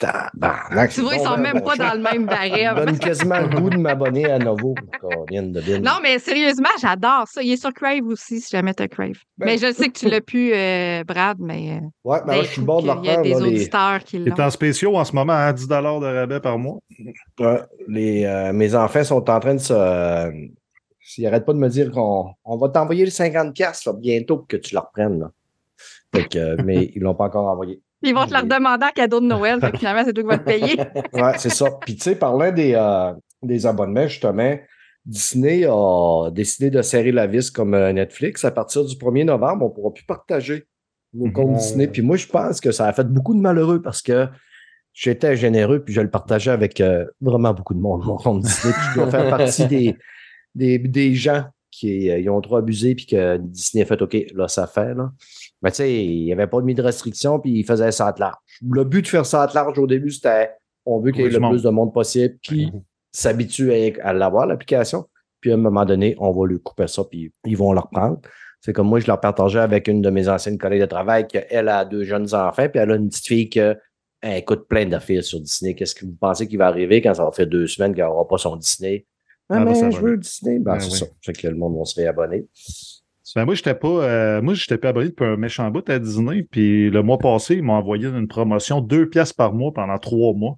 Tabarnak, Tu vois, ils bon, sont même bon pas dans le même barème. donne quasiment le goût de m'abonner à nouveau. Combien de. Non, mais sérieusement, j'adore ça. Il est sur Crave aussi, si jamais tu Crave. Ben, mais je sais que tu l'as pu, euh, Brad, mais euh, Ouais, ben ben, là, je suis le bord de leur il y a des là, les, auditeurs qui Il est l'ont. en spéciaux en ce moment à 10 de rabais par mois? ouais, les, euh, mes enfants sont en train de se. euh, S'ils n'arrêtent pas de me dire qu'on on va t'envoyer les 50$ piastres, là, bientôt pour que tu le reprennes. Là. Fait que, euh, mais ils ne l'ont pas encore envoyé. Ils vont te leur demander en cadeau de Noël, fait que finalement, c'est toi qui vas te payer. Ouais, c'est ça. Puis, tu sais, parlant des, euh, des abonnements, justement, Disney a décidé de serrer la vis comme euh, Netflix. À partir du 1er novembre, on ne pourra plus partager nos comptes Mhm. Disney. Puis moi, je pense que ça a fait beaucoup de malheureux parce que j'étais généreux puis je le partageais avec euh, vraiment beaucoup de monde, mon compte Disney. Puis je dois faire partie des, des, des gens qui euh, ils ont trop abusé puis que Disney a fait OK, là, ça fait. Là. Mais tu sais, il n'y avait pas mis de restrictions puis ils faisaient ça à large. Le but de faire ça à large au début, c'était on veut qu'il y ait le plus de monde possible qui s'habitue à, à l'avoir, l'application. Puis à un moment donné, on va lui couper ça puis ils vont le reprendre. C'est comme moi, je leur partageais avec une de mes anciennes collègues de travail qu'elle a deux jeunes enfants, puis elle a une petite fille qui écoute plein d'affaires sur Disney. Qu'est-ce que vous pensez qui va arriver quand ça va faire deux semaines qu'elle n'aura pas son Disney? Ah, va mais je veux Disney. Ben, Ben c'est oui. ça. C'est que le monde va se réabonner. Ben, moi, j'étais pas, euh, moi, j'étais pas abonné depuis un méchant bout à Disney. Puis le mois passé, ils m'ont envoyé une promotion deux pièces par mois pendant trois mois.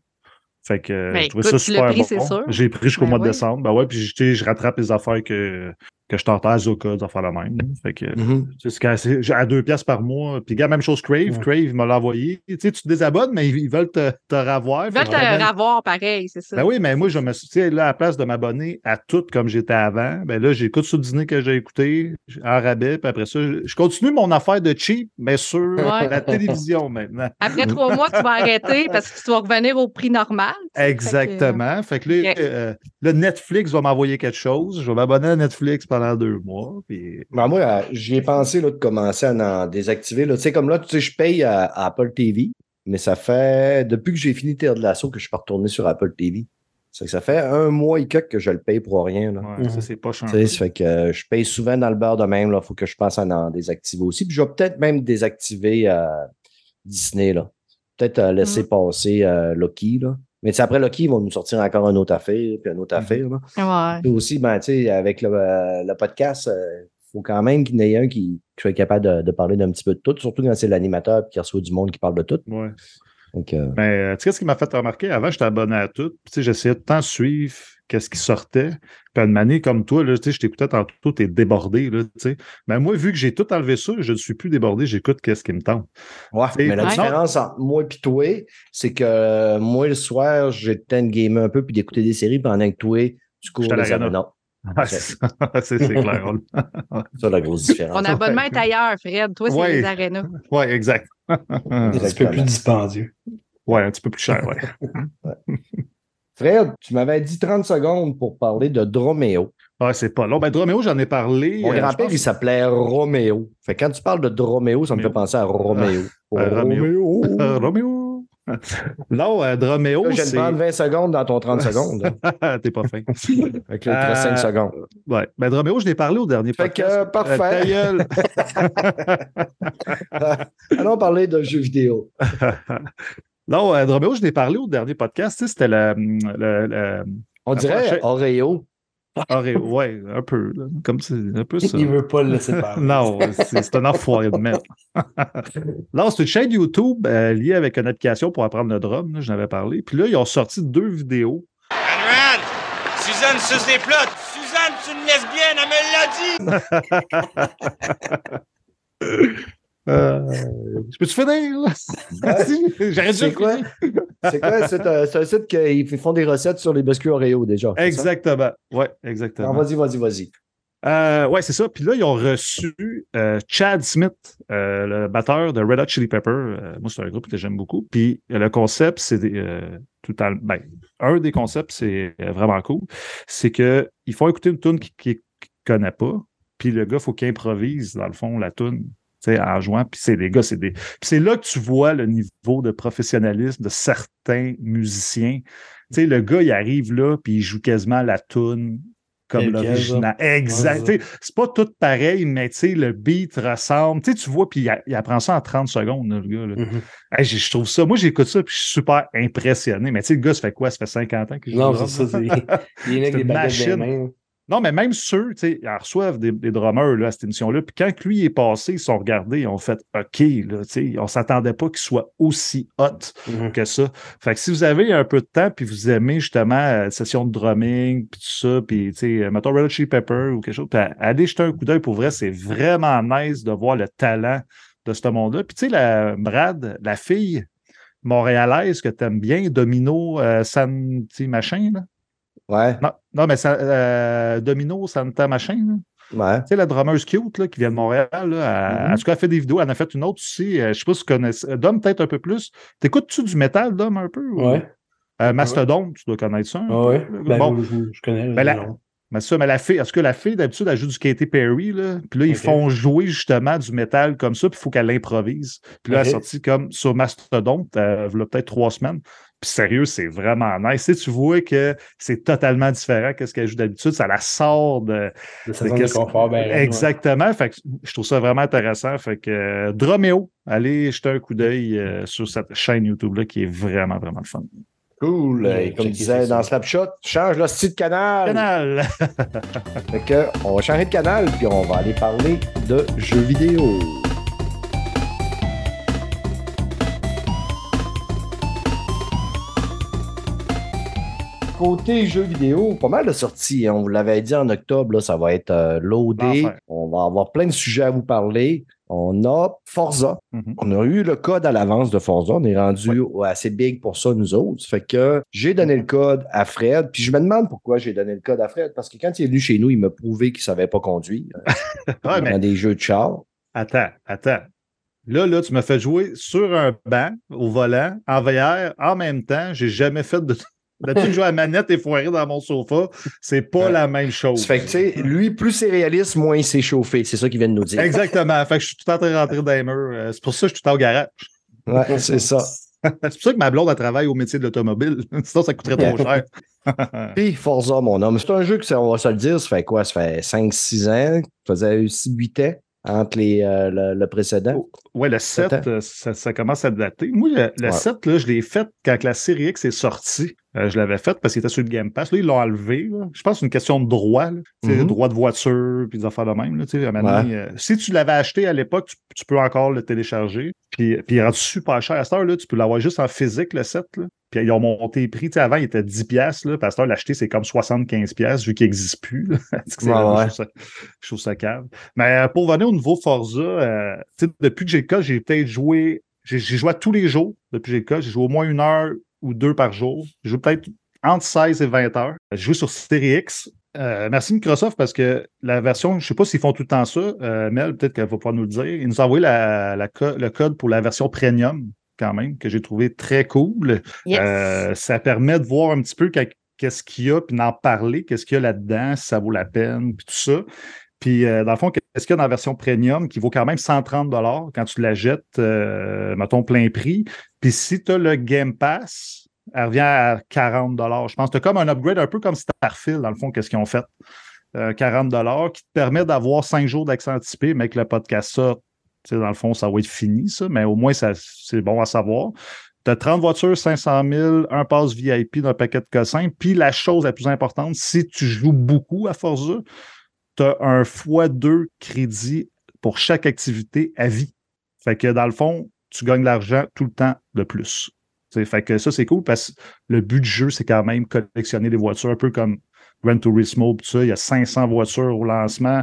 Fait que euh, Ben, je trouvais écoute, ça super pris, bon. J'ai pris jusqu'au Ben mois de décembre. Ben ouais, puis je rattrape les affaires que, que je tentais à Zoka, de faire la même. Fait que tu sais, c'est quand c'est- j'ai- à deux pièces par mois. Puis gars, même chose Crave. Ouais. Crave il m'a l'envoyé. Tu sais, tu te désabonnes, mais ils, veulent te, te ravoir. Ils veulent ramène- te ravoir pareil, c'est ça. ben oui, mais moi, je me suis, tu sais, là, à la place de m'abonner à tout comme j'étais avant, ben là, j'écoute sur Disney que j'ai écouté en rabais, puis après ça, je, continue mon affaire de cheap, mais sur Ouais. la télévision maintenant. Après trois mois, tu vas arrêter parce que tu vas revenir au prix normal. Fait que, Exactement. Fait que, là, euh, là, Netflix va m'envoyer quelque chose. Je vais m'abonner à Netflix pendant deux mois. Puis... Ben, moi, j'y ai pensé là, de commencer à en désactiver. là. Tu sais, comme là, tu sais, je paye à, à Apple TV, mais ça fait depuis que j'ai fini Terre de l'Assaut que je suis pas retourné sur Apple TV. Ça, fait que ça fait un mois et quelques que je le paye pour rien. Là. Ouais, Ça, c'est pas Ça fait que euh, je paye souvent dans le beurre de même. Il faut que je pense à en désactiver aussi. Puis je vais peut-être même désactiver euh, Disney. là. Peut-être euh, laisser passer euh, Loki. Là. Mais tu sais, après Loki, ils vont nous sortir encore une autre affaire, puis une autre Mhm. affaire. Là. Ouais. Puis aussi, ben, tu sais, avec le, euh, le podcast, il faut quand même qu'il y en ait un qui, qui soit capable de, de parler d'un petit peu de tout, surtout quand c'est l'animateur et qu'il reçoit du monde qui parle de tout. Ouais. Donc, euh, Mais euh, tu sais, ce qui m'a fait remarquer, avant, j'étais abonné à tout. Puis, tu sais, j'essayais de tant suivre qu'est-ce qui sortait. Puis, à une manière comme toi, là, tu sais, je t'écoutais tantôt, t'es débordé, là, tu sais. Mais moi, vu que j'ai tout enlevé ça, je ne suis plus débordé, j'écoute qu'est-ce qui me tente. ouais, mais la Ouais. différence entre moi et toi, c'est que euh, moi, le soir, j'ai le temps de gamer un peu puis d'écouter des séries pendant que toi, tu cours J'étais à les. Ouais, c'est ça. c'est c'est clair. C'est ça la grosse différence. Mon abonnement est ailleurs, Fred. Toi, c'est Ouais. les arénas. Oui, exact. Un petit peu plus dispendieux. ouais, un petit peu plus cher, ouais. Fred, tu m'avais dit 30 secondes pour parler de Droméo. Ouais, c'est pas long. Ben, Droméo, j'en ai parlé. Mon euh, grand-père, il s'appelait Roméo. Fait que quand tu parles de Droméo, ça me fait penser à Roméo. Euh, Roméo. Roméo. Roméo. non, euh, Droméo, Là, je c'est. prendre 20 secondes dans ton 30 secondes. T'es pas fin. Fait que là, il te reste Euh, 5 secondes. Ouais. Ben, Droméo, je l'ai parlé au dernier Fait que, euh, parfait. ta gueule. Allons parler de jeux vidéo. Non, euh, Droméo, je l'ai parlé au dernier podcast. Tu sais, c'était le, le, le- On dirait prochaine- Oreo. Oreo. Ouais, un peu. là. Comme c'est un peu ça. Il veut pas le laisser parler. Non, c'est un enfoiré de merde. non, c'est une chaîne YouTube euh, liée avec une application pour apprendre le drum, là, j'en avais parlé. Puis là, ils ont sorti deux vidéos. Anne, Suzanne suce des plots. Suzanne, c'est une lesbienne, elle me l'a dit. Euh, je peux-tu finir? là? Vas-y, J'aurais dû C'est quoi? C'est quoi? C'est un, site qu'ils font des recettes sur les biscuits Oreo déjà. Exactement. Ouais, Non, exactement. vas-y, vas-y, vas-y. Euh, ouais, c'est ça. Puis là, ils ont reçu euh, Chad Smith, euh, le batteur de Red Hot Chili Pepper. Moi, c'est un groupe que j'aime beaucoup. Puis le concept, c'est tout en- ben, un des concepts, c'est vraiment cool. C'est que ils font écouter une tune qu'il ne connaît pas. Puis le gars, faut qu'il improvise, dans le fond, la tune. En jouant, puis c'est des gars, c'est des. Puis c'est là que tu vois le niveau de professionnalisme de certains musiciens. Tu sais, le gars, il arrive là, puis il joue quasiment la tune comme l'original. Exact. Ouais, c'est pas tout pareil, mais tu sais, le beat ressemble. Tu sais, tu vois, puis il, apprend ça en 30 secondes, le gars. là. Mhm. Hey, je je trouve ça, moi j'écoute ça, puis je suis super impressionné. Mais tu sais, le gars, ça fait quoi? Ça fait 50 ans qu'il joue Non, c'est ça. Il est une machine. Non, mais même ceux, tu sais, ils reçoivent des, des drummers là, à cette émission-là. Puis quand lui est passé, ils sont regardés, ils ont fait OK, là, tu sais, on s'attendait pas qu'il soit aussi hot Mhm. que ça. Fait que si vous avez un peu de temps, puis vous aimez justement euh, session de drumming, puis tout ça, puis tu sais, euh, mettons Red Chili Pepper ou quelque chose, puis allez jeter un coup d'œil pour vrai, c'est vraiment nice de voir le talent de ce monde-là. Puis tu sais, la Brad, la fille montréalaise que t'aimes bien, Domino euh, San, tu machin, là. Ouais, Non, non mais ça, euh, Domino Santa machin, ouais. Tu sais, la drummeuse cute là, qui vient de Montréal, là, elle- en tout cas, elle fait des vidéos. Elle en a fait une autre aussi. euh, je sais pas si tu connais. Dom, peut-être un peu plus. T'écoutes-tu du métal, Dom, un peu? ou- Ouais. Euh, Mastodon, tu dois connaître ça. Ah ouais. là. Ben, bon, je, connais. Ben, la- mais ça, mais la fille, est-ce que la fille, d'habitude, elle joue du Katy Perry, là? Puis là, ils font jouer justement du métal comme ça, puis il faut qu'elle improvise. Puis là, elle est sortie comme sur Mastodon, euh, il y a peut-être trois semaines. Puis sérieux, c'est vraiment nice. Tu, vois que c'est totalement différent que ce qu'elle joue d'habitude. Ça la sort de, De sa de zone de confort, ben, ouais. Exactement. Fait que je trouve ça vraiment intéressant. Fait que euh, Droméo, allez jeter un coup d'œil euh, sur cette chaîne YouTube-là qui est vraiment, vraiment le fun. Cool. Ouais, Et comme disait dans Slapshot, change le style de canal. Canal! Fait que, on va changer de canal, puis on va aller parler de jeux vidéo. Côté jeux vidéo, pas mal de sorties. hein. On vous l'avait dit en octobre, là, ça va être euh, loadé. On va avoir plein de sujets à vous parler. On a Forza. Mhm. On a eu le code à l'avance de Forza. On est rendu assez big pour ça, nous autres. Fait que j'ai donné le code à Fred. Puis je me demande pourquoi j'ai donné le code à Fred. Parce que quand il est venu chez nous, il m'a prouvé qu'il savait pas conduire Ouais, mais dans des jeux de char. attends, attends. Là, là, tu m'as fait jouer sur un banc, au volant, en VR, en même temps. J'ai jamais fait de. D'habitude, jouer à la manette et foirer dans mon sofa. C'est pas Ouais. la même chose. Fait que, tu sais, lui, plus c'est réaliste, moins il s'est chauffé. C'est ça qu'il vient de nous dire. Exactement. Fait que je suis tout en train de rentrer dans les murs. Euh, C'est pour ça que je suis tout le temps au garage. Ouais, c'est ça. C'est pour ça que ma blonde, elle travaille au métier de l'automobile. Sinon, ça coûterait trop cher. Puis Forza, mon homme, c'est un jeu que, on va se le dire, ça fait quoi? Ça fait 5-6 ans, ça faisait 8 ans? Entre les, euh, le, précédent. Oui, le 7, euh, ça, commence à dater. Moi, le, 7, là, je l'ai fait quand la série X est sortie. Euh, je l'avais fait parce qu'il était sur le Game Pass. Là, ils l'ont enlevé. Je pense que c'est une question de droit. Là. Mm Droit de voiture, puis des affaires de même. Là, si tu l'avais acheté à l'époque, tu, peux encore le télécharger. Puis, puis il est rendu super cher. À cette heure, là, tu peux l'avoir juste en physique, le 7. Là. Puis ils ont monté les prix. avant, il était 10 pièces là. Pasteur, l'acheter, c'est comme 75 pièces vu qu'il n'existe plus. je, trouve ça, cave. Mais euh, pour venir au nouveau Forza, euh, depuis que j'ai le cas, j'ai peut-être joué. J'ai joué à tous les jours depuis que j'ai le cas. J'ai joué au moins une heure ou deux par jour. J'ai joué peut-être entre 16 et 20 heures. J'ai joué sur Series X. Euh, merci Microsoft parce que la version, je ne sais pas s'ils font tout le temps ça, Mel, peut-être qu'elle va pouvoir nous le dire. Ils nous ont envoyé le code pour la version premium quand même, que j'ai trouvé très cool. Euh, ça permet de voir un petit peu qu'est-ce qu'il y a, puis d'en parler, qu'est-ce qu'il y a là-dedans, si ça vaut la peine, puis tout ça. Puis, euh, dans le fond, qu'est-ce qu'il y a dans la version premium qui vaut quand même 130 quand tu la jettes, euh, mettons, plein prix. Puis, si tu as le Game Pass, elle revient à 40 Je pense que tu as comme un upgrade un peu comme Starfield, dans le fond, qu'est-ce qu'ils ont fait. 40 qui te permet d'avoir 5 jours d'accès anticipé, mais que le podcast dans le fond, ça va être fini, ça, mais au moins, c'est bon à savoir. Tu as 30 voitures, 500 000, un pass VIP dans un paquet de cossins. Puis la chose la plus importante, si tu joues beaucoup à Forza, tu as un x2 crédit pour chaque activité à vie. Fait que dans le fond, tu gagnes de l'argent tout le temps de plus. fait que ça, c'est cool parce que le but du jeu, c'est quand même collectionner des voitures, un peu comme Gran Turismo, tout ça. Il y a 500 voitures au lancement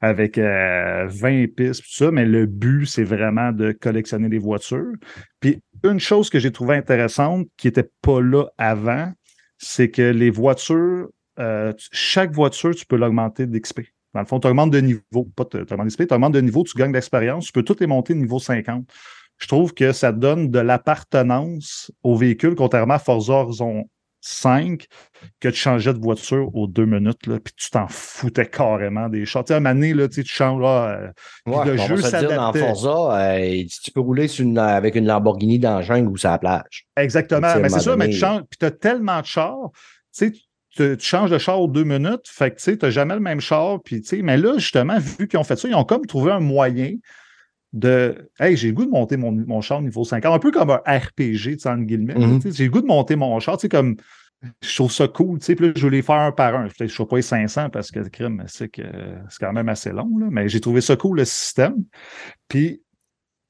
avec 20 euh, pistes, tout ça, mais le but, c'est vraiment de collectionner des voitures. Puis une chose que j'ai trouvé intéressante, qui n'était pas là avant, c'est que les voitures, euh, chaque voiture, tu peux l'augmenter d'XP. Dans le fond, tu augmentes de niveau, pas tu augmentes d'XP, tu augmentes de niveau, tu gagnes d'expérience, tu peux tout les monter niveau 50. Je trouve que ça donne de l'appartenance au véhicule, contrairement à Forza Horizon 5 que tu changeais de voiture aux deux minutes, là, puis tu t'en foutais carrément des chars. Tu sais, à un moment donné, là, tu changes, là, euh, le jeu s'adaptait. Dans Forza, euh, tu peux rouler avec une Lamborghini dans la jungle ou sur la plage. Exactement, mais c'est ça, mais tu changes, puis tu as tellement de chars, tu sais, tu, changes de char aux deux minutes, fait que tu n'as jamais le même char, puis tu sais, mais là, justement, vu qu'ils ont fait ça, ils ont comme trouvé un moyen de Hey, j'ai le goût de monter mon, mon char niveau 50, un peu comme un RPG, tu sais, entre guillemets. Mm-hmm. J'ai le goût de monter mon char, tu sais, comme je trouve ça cool, tu sais, puis là, je les faire un par un. Je ne pas les 500 parce que le crime, c'est que c'est quand même assez long, là, mais j'ai trouvé ça cool, le système. Puis,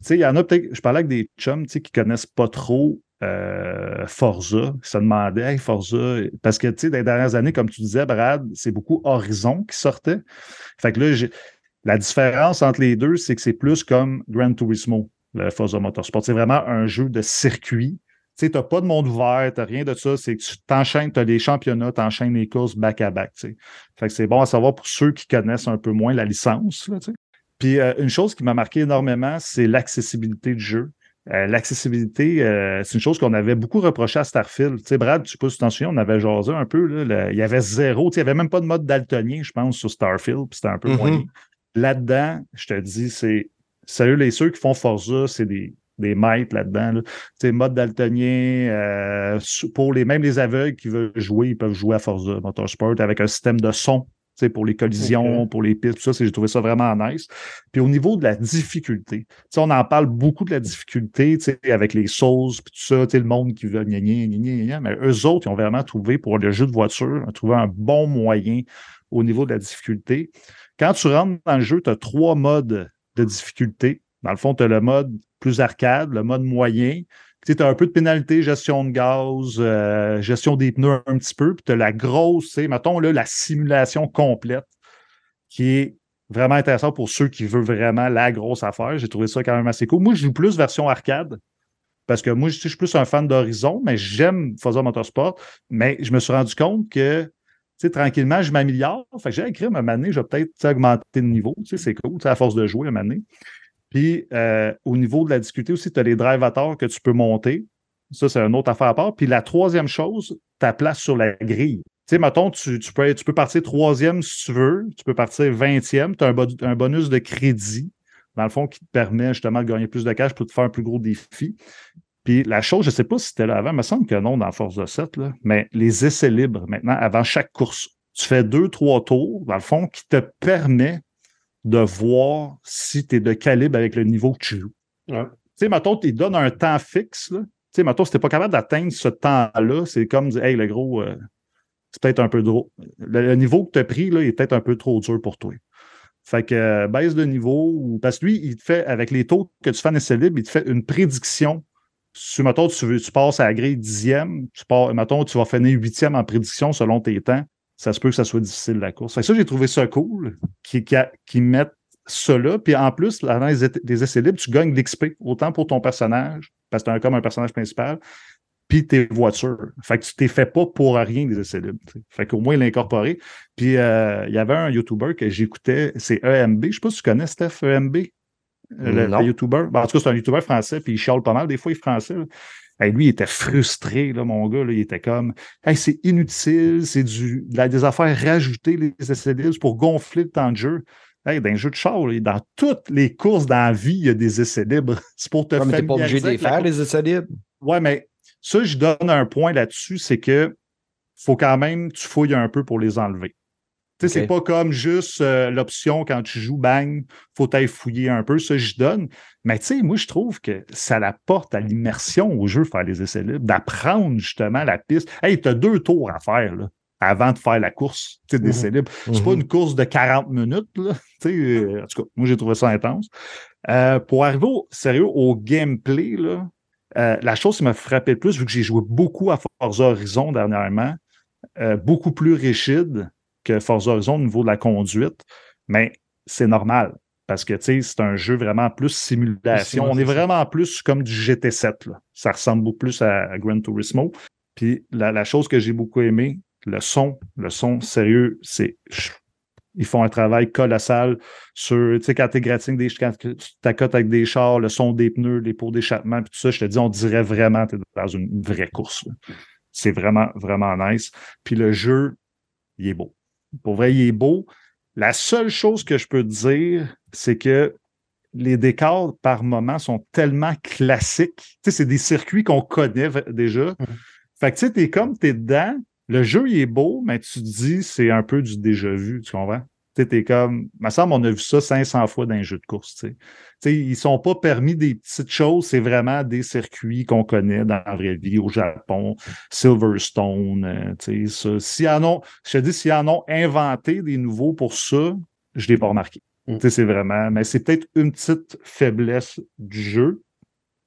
tu sais, il y en a peut-être, je parlais avec des chums, tu sais, qui connaissent pas trop euh, Forza, qui se demandaient, hey, Forza, parce que, tu sais, dans les dernières années, comme tu disais, Brad, c'est beaucoup Horizon qui sortait. Fait que là, la différence entre les deux, c'est que c'est plus comme Gran Turismo, le Forza Motorsport. C'est vraiment un jeu de circuit tu n'as pas de monde ouvert, tu rien de ça. C'est que tu t'enchaînes, tu as les championnats, tu enchaînes les courses back-à-back. Fait que c'est bon à savoir pour ceux qui connaissent un peu moins la licence. Puis euh, une chose qui m'a marqué énormément, c'est l'accessibilité du jeu. Euh, l'accessibilité, euh, c'est une chose qu'on avait beaucoup reproché à Starfield. Tu sais, Brad, sais tu t'en souviens, on avait jasé un peu. Là, il y avait zéro. Il n'y avait même pas de mode daltonien, je pense, sur Starfield. Puis c'était un peu moins. Mm-hmm. Là-dedans, je te dis, c'est. Salut les ceux qui font Forza, c'est des, des maîtres là-dedans. Là. sais, mode daltonien, euh, pour les, même les aveugles qui veulent jouer, ils peuvent jouer à Forza Motorsport avec un système de son pour les collisions, pour les pistes, tout ça, j'ai trouvé ça vraiment nice. Puis au niveau de la difficulté, on en parle beaucoup de la difficulté avec les sauces, puis tout ça, le monde qui veut gna, gna, gna, mais eux autres, ils ont vraiment trouvé pour le jeu de voiture, trouvé un bon moyen au niveau de la difficulté. Quand tu rentres dans le jeu, tu as trois modes de difficulté. Dans le fond, tu as le mode plus arcade, le mode moyen. Tu as un peu de pénalité, gestion de gaz, euh, gestion des pneus un petit peu, puis tu as la grosse, mettons là, la simulation complète qui est vraiment intéressant pour ceux qui veulent vraiment la grosse affaire. J'ai trouvé ça quand même assez cool. Moi, je joue plus version arcade parce que moi, je suis plus un fan d'Horizon, mais j'aime Forza Motorsport. Mais je me suis rendu compte que tranquillement, je m'améliore. Fait que j'ai écrit à un moment je vais peut-être augmenter de niveau. C'est cool, à force de jouer à un moment puis euh, au niveau de la difficulté aussi, tu as les drivateurs que tu peux monter. Ça, c'est une autre affaire à part. Puis la troisième chose, ta place sur la grille. Tu sais, mettons, tu, peux, tu peux partir troisième si tu veux, tu peux partir vingtième, tu as un, bonus de crédit, dans le fond, qui te permet justement de gagner plus de cash pour te faire un plus gros défi. Puis la chose, je ne sais pas si c'était là avant, il me semble que non dans Force de 7, là, mais les essais libres, maintenant, avant chaque course, tu fais deux, trois tours, dans le fond, qui te permet de voir si tu es de calibre avec le niveau que tu joues. Ouais. Tu sais, mettons, tu donnes un temps fixe. Tu sais, mettons, si tu pas capable d'atteindre ce temps-là, c'est comme dire, hey, le gros, euh, c'est peut-être un peu drôle. Le, le niveau que tu as pris, là, il est peut-être un peu trop dur pour toi. Fait que euh, baisse de niveau, parce que lui, il te fait, avec les taux que tu fais en essai libre, il te fait une prédiction. Si, mettons, tu, veux, tu passes à la grille dixième, tu pars, mettons, tu vas finir huitième en prédiction selon tes temps, ça se peut que ça soit difficile la course. Fait que ça, j'ai trouvé ça cool, qu'ils qui, qui mettent ça là. Puis en plus, dans les, essais libres, tu gagnes l'XP, autant pour ton personnage, parce que tu comme un personnage principal, puis tes voitures. Fait que tu t'es fait pas pour rien des essais libres. tu sais. Fait qu'au moins, il incorporé. Puis euh, il y avait un YouTuber que j'écoutais, c'est EMB. Je sais pas si tu connais Steph EMB, le, Non. le YouTuber. Ben, en tout cas, c'est un YouTuber français, puis il chiale pas mal. Des fois, il est français. Hey, lui, il était frustré, là, mon gars. Là, il était comme hey, c'est inutile, c'est du, des affaires rajoutées, les essais libres, pour gonfler le temps de jeu. Hey, dans un jeu de char, là, dans toutes les courses dans la vie, il y a des essais libres. C'est pour te Ouais, mais t'es pas obligé familiariser de les faire, les essais libres. Ouais, mais ça, je donne un point là-dessus, c'est que faut quand même, tu fouilles un peu pour les enlever. Tu c'est pas comme juste euh, l'option quand tu joues, bang, faut t'aller fouiller un peu, ça, je donne. Mais tu sais, moi, je trouve que ça l'apporte à l'immersion au jeu, faire les essais libres, d'apprendre justement la piste. Hey, t'as deux tours à faire, là, avant de faire la course, tu sais, d'essais libres. C'est pas Mhm. une course de 40 minutes, là. Tu sais, euh, en tout cas, moi, j'ai trouvé ça intense. Euh, pour arriver au sérieux, au gameplay, là, la chose qui m'a frappé le plus, vu que j'ai joué beaucoup à Forza Horizon dernièrement, beaucoup plus rigide que Forza Horizon au niveau de la conduite, mais c'est normal. Parce que c'est un jeu vraiment plus simulation. On est vraiment plus comme du GT7. Là. Ça ressemble beaucoup plus à, à Gran Turismo. Puis la, la chose que j'ai beaucoup aimé, le son, le son sérieux, c'est ils font un travail colossal sur, tu sais, quand tu gratines des quand tu t'accotes avec des chars, le son des pneus, les pots d'échappement, puis tout ça, je te dis, on dirait vraiment que tu es dans une vraie course. C'est vraiment, vraiment nice. Puis le jeu, il est beau. Pour vrai, il est beau. La seule chose que je peux te dire, c'est que les décors par moment sont tellement classiques. Tu sais, c'est des circuits qu'on connaît déjà. Fait que tu sais, t'es comme, t'es dedans, le jeu, il est beau, mais tu te dis, c'est un peu du déjà vu, tu comprends? T'es comme, il me semble, on a vu ça 500 fois dans un jeu de course, ils sont pas permis des petites choses, c'est vraiment des circuits qu'on connaît dans la vraie vie, au Japon, Silverstone, euh, ça. En ont, je te dis, s'ils en ont inventé des nouveaux pour ça, je l'ai pas remarqué. Mm. C'est vraiment, mais c'est peut-être une petite faiblesse du jeu,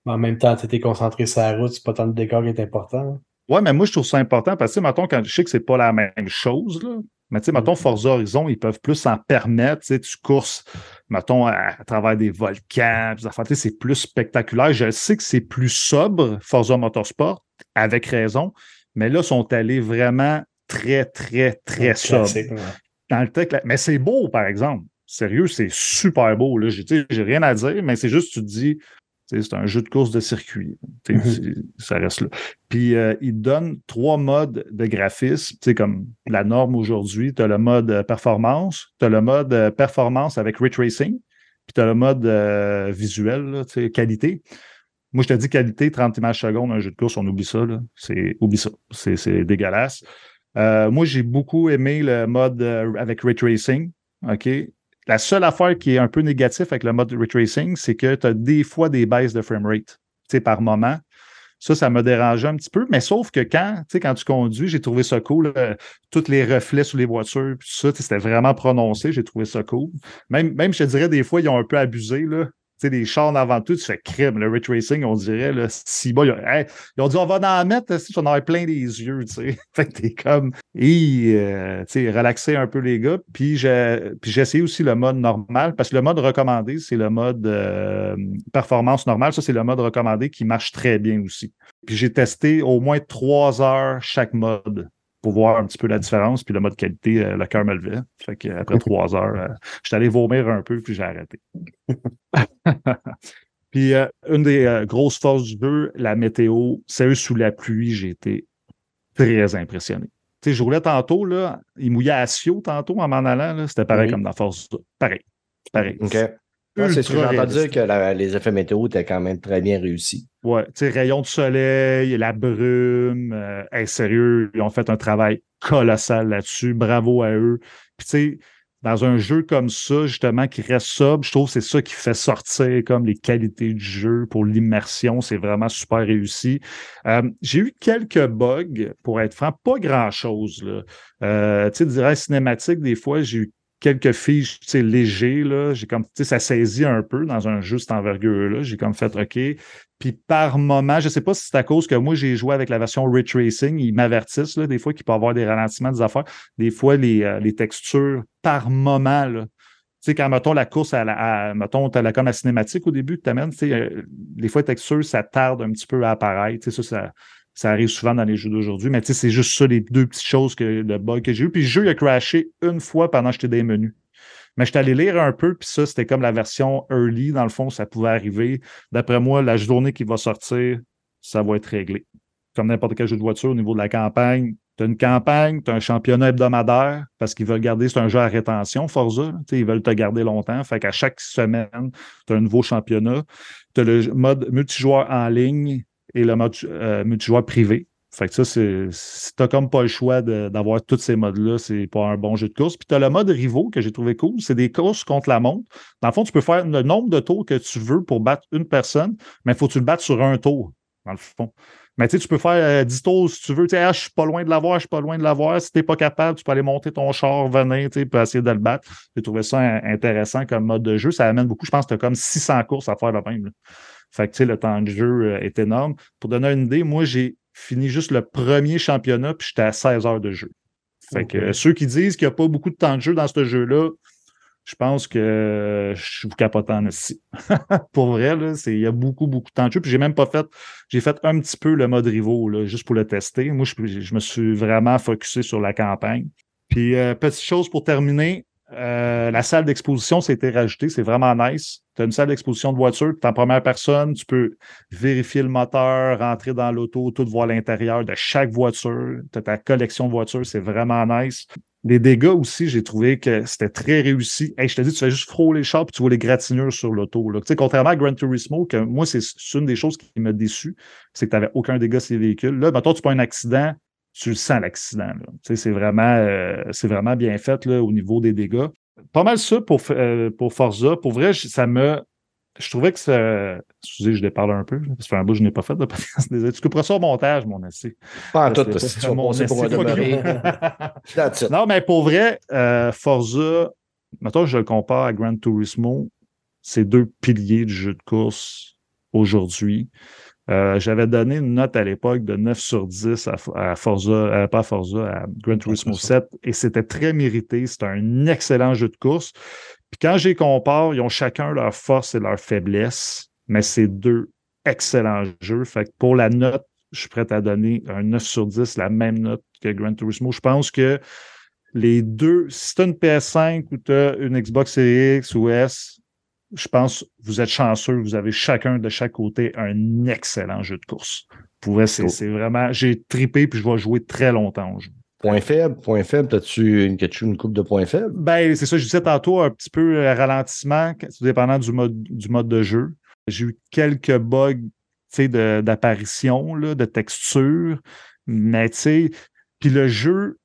Mais en même temps, tu étais concentré sur la route, c'est pas tant le décor qui est important. hein. Ouais, mais moi, je trouve ça important parce que, mettons, quand je sais que c'est pas la même chose, là, mais tu sais, mettons, Forza Horizon, ils peuvent plus s'en permettre, tu sais, tu courses, mettons, à, à travers des volcans, affaires, tu sais, c'est plus spectaculaire. Je sais que c'est plus sobre, Forza Motorsport, avec raison, mais là, ils sont allés vraiment très, très, très sobre ouais. dans le là. Mais c'est beau, par exemple. Sérieux, c'est super beau. Là. J'ai, rien à dire, mais c'est juste, tu te dis, c'est un jeu de course de circuit. Mhm. c'est- Ça reste là. Puis, euh, il donne trois modes de graphisme. Sais, comme la norme aujourd'hui, tu as le mode euh, performance, tu as le mode euh, performance avec ray tracing, puis tu as le mode euh, visuel, là, qualité. Moi, je te dis qualité, 30 images secondes, un jeu de course, on oublie ça. C'est, oublie ça. C'est, c'est dégueulasse. Euh, moi, j'ai beaucoup aimé le mode avec ray tracing. OK? La seule affaire qui est un peu négative avec le mode ray tracing, c'est que tu as des fois des baisses de framerate par moment. Ça, ça m'a dérangé un petit peu, mais sauf que quand, quand tu conduis, j'ai trouvé ça cool. euh, tous les reflets sur les voitures, puis ça, c'était vraiment prononcé, j'ai trouvé ça cool. Même, même, je te dirais, des fois, ils ont un peu abusé, là. Sais, des chars avant tout, tu fais crime. Le ray tracing, on dirait, là, si bas, ils, ils ont dit, on va en mettre, si on en a plein les yeux, tu sais. Fait que t'es comme, euh, tu sais, relaxer un peu les gars. Puis j'ai, puis j'ai essayé aussi le mode normal, parce que le mode recommandé, c'est le mode euh, performance normale. Ça, c'est le mode recommandé qui marche très bien aussi. Puis j'ai testé au moins trois heures chaque mode pour voir un petit peu la différence. Puis le mode qualité, euh, le cœur me levait. Fait qu'après trois heures, euh, j'étais allé vomir un peu, puis j'ai arrêté. puis euh, une des euh, grosses forces du jeu, la météo, sérieux, sous la pluie, j'ai été très impressionné. Tu sais, je roulais tantôt, là, il mouillait à Sio tantôt en m'en allant, là, c'était pareil Oui. comme dans Force. Pareil. Pareil. C'est ce que j'ai entendu dire que la- les effets météo étaient quand même très bien réussis. Ouais, tu sais, rayons de soleil, la brume. euh, hey, sérieux, ils ont fait un travail colossal là-dessus. Bravo à eux. Puis, tu sais, dans un jeu comme ça, justement, qui reste sobre, je trouve que c'est ça qui fait sortir comme les qualités du jeu pour l'immersion. C'est vraiment super réussi. Euh, J'ai eu quelques bugs, pour être franc, pas grand-chose. Euh, tu sais, durant cinématique, des fois, j'ai eu quelques fiches, tu sais, légers, là. J'ai comme, tu sais, ça saisit un peu dans un cette envergure-là. J'ai comme fait, OK. Puis par moment, je sais pas si c'est à cause que moi, j'ai joué avec la version Ray Tracing. Ils m'avertissent, là, des fois, qu'il peut y avoir des ralentissements, des affaires. Des fois, les, euh, les textures, par moment, là. Tu sais, quand, mettons, la course, à la, à, mettons, t'as la, comme la cinématique au début que tu amènes, tu sais, euh, des fois, les textures, ça tarde un petit peu à apparaître. Tu sais, ça, ça, ça arrive souvent dans les jeux d'aujourd'hui. Mais c'est juste ça, les deux petites choses que le bug que j'ai eu. Puis le jeu, a crashé une fois pendant que j'étais des menus. Mais j'étais allé lire un peu, puis ça, c'était comme la version early, dans le fond, ça pouvait arriver. D'après moi, la journée qui va sortir, ça va être réglé. Comme n'importe quel jeu de voiture au niveau de la campagne. Tu une campagne, tu un championnat hebdomadaire, parce qu'ils veulent garder, c'est un jeu à rétention, Forza. Ils veulent te garder longtemps. Fait qu'à chaque semaine, tu un nouveau championnat. Tu le mode multijoueur en ligne et le mode euh, multijoueur privé. Fait que ça, c'est. Si t'as comme pas le choix de- d'avoir tous ces modes-là, c'est pas un bon jeu de course. Puis t'as le mode rivaux que j'ai trouvé cool. C'est des courses contre la montre. Dans le fond, tu peux faire le nombre de tours que tu veux pour battre une personne, mais il faut que tu le battes sur un tour, dans le fond. Mais tu sais, tu peux faire euh, 10 tours si tu veux. Tu sais, ah, je suis pas loin de l'avoir, je suis pas loin de l'avoir. Si t'es pas capable, tu peux aller monter ton char, venir, tu puis essayer de le battre. J'ai trouvé ça in- intéressant comme mode de jeu. Ça amène beaucoup. Je pense que t'as comme 600 courses à faire le même. Fait que, le temps de jeu euh, est énorme. Pour donner une idée, moi, j'ai fini juste le premier championnat, puis j'étais à 16 heures de jeu. Fait que euh, ceux qui disent qu'il n'y a pas beaucoup de temps de jeu dans ce jeu-là, je pense que euh, je vous capote en ici. pour vrai, il y a beaucoup, beaucoup de temps de jeu. Puis j'ai même pas fait, j'ai fait un petit peu le mode rivaux, là, juste pour le tester. Moi, je, je me suis vraiment focusé sur la campagne. Puis, euh, petite chose pour terminer, euh, la salle d'exposition, été rajoutée. C'est vraiment nice. Tu as une salle d'exposition de voiture, tu es en première personne, tu peux vérifier le moteur, rentrer dans l'auto, tout voir l'intérieur de chaque voiture. Tu as ta collection de voitures, c'est vraiment nice. Les dégâts aussi, j'ai trouvé que c'était très réussi. Je te dis, tu fais juste frôler le char puis tu vois les gratinures sur l'auto. Tu sais, contrairement à Gran Turismo, que moi, c'est une des choses qui m'a déçu, c'est que tu n'avais aucun dégât sur les véhicules. Là, mettons, tu prends un accident, tu le sens l'accident. c'est vraiment, euh, vraiment bien fait là, au niveau des dégâts. Pas mal ça pour, euh, pour Forza. Pour vrai, ça me. Je trouvais que ça. Excusez, je déparle un peu. Parce que fait un bout, je n'ai pas fait de podcast. Désolé. Tu couperas ça au montage, mon essai. Pas en tout, mon pour non, mais pour vrai, euh, Forza, mettons, je le compare à Gran Turismo, c'est deux piliers du jeu de course aujourd'hui. Euh, J'avais donné une note à l'époque de 9 sur 10 à, à Forza, euh, pas à Forza, à Gran Turismo 7, et c'était très mérité. C'était un excellent jeu de course. Puis quand j'y compare, ils ont chacun leur force et leur faiblesse, mais c'est deux excellents jeux. Fait que pour la note, je suis prêt à donner un 9 sur 10, la même note que Gran Turismo. Je pense que les deux, si tu as une PS5 ou tu as une Xbox Series X ou S, je pense que vous êtes chanceux, vous avez chacun de chaque côté un excellent jeu de course. Pour c'est Cool. vraiment, j'ai tripé puis je vais jouer très longtemps au jeu. Point faible, point faible, as-tu une, une coupe de points faibles? Ben, c'est ça, je disais tantôt, un petit peu euh, ralentissement, tout dépendant du mode, du mode de jeu. J'ai eu quelques bugs de- d'apparition, là, de texture, mais tu sais, puis le jeu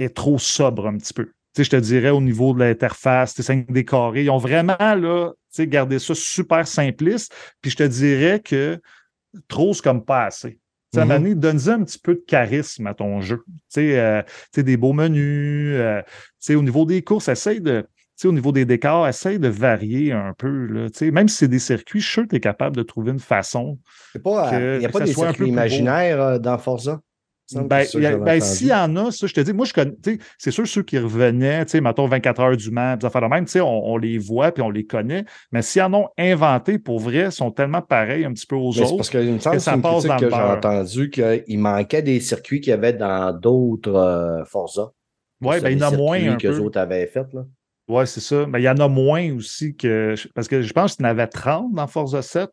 est trop sobre un petit peu. Je te dirais au niveau de l'interface, c'est 5 des carrés. Ils ont vraiment là, tu sais, gardé ça super simpliste. Puis je te dirais que trop, c'est comme pas assez. Mhm. moment donné, donne-y un petit peu de charisme à ton jeu. Tu sais, euh, tu sais, des beaux menus. euh, tu sais, au niveau des courses, essaye de. tu sais, au niveau des décors, essaye de varier un peu. Là, Tu sais, même si c'est des circuits, je suis sûr que tu es capable de trouver une façon. Pas, Que- il n'y a que pas ça des soit un peu circuits imaginaires euh, dans Forza? Que Ben, que ben, s'il y en a, ça, je te dis, moi, je connais, tu sais, c'est sûr, ceux qui revenaient, tu sais, mettons 24 heures du Mans, des de même, tu sais, on, on les voit puis on les connaît, mais s'ils en ont inventé, pour vrai, ils sont tellement pareils un petit peu aux Mais c'est autres. parce semble que ça une passe dans que le j'ai entendu qu'il manquait des circuits qu'il y avait dans d'autres euh, Forza. C'est ben, il y en a moins un que les peu. autres avaient fait. Là. Ouais, c'est ça. Mais il y en a moins aussi que. Parce que je pense qu'il y en avait 30 dans Forza 7.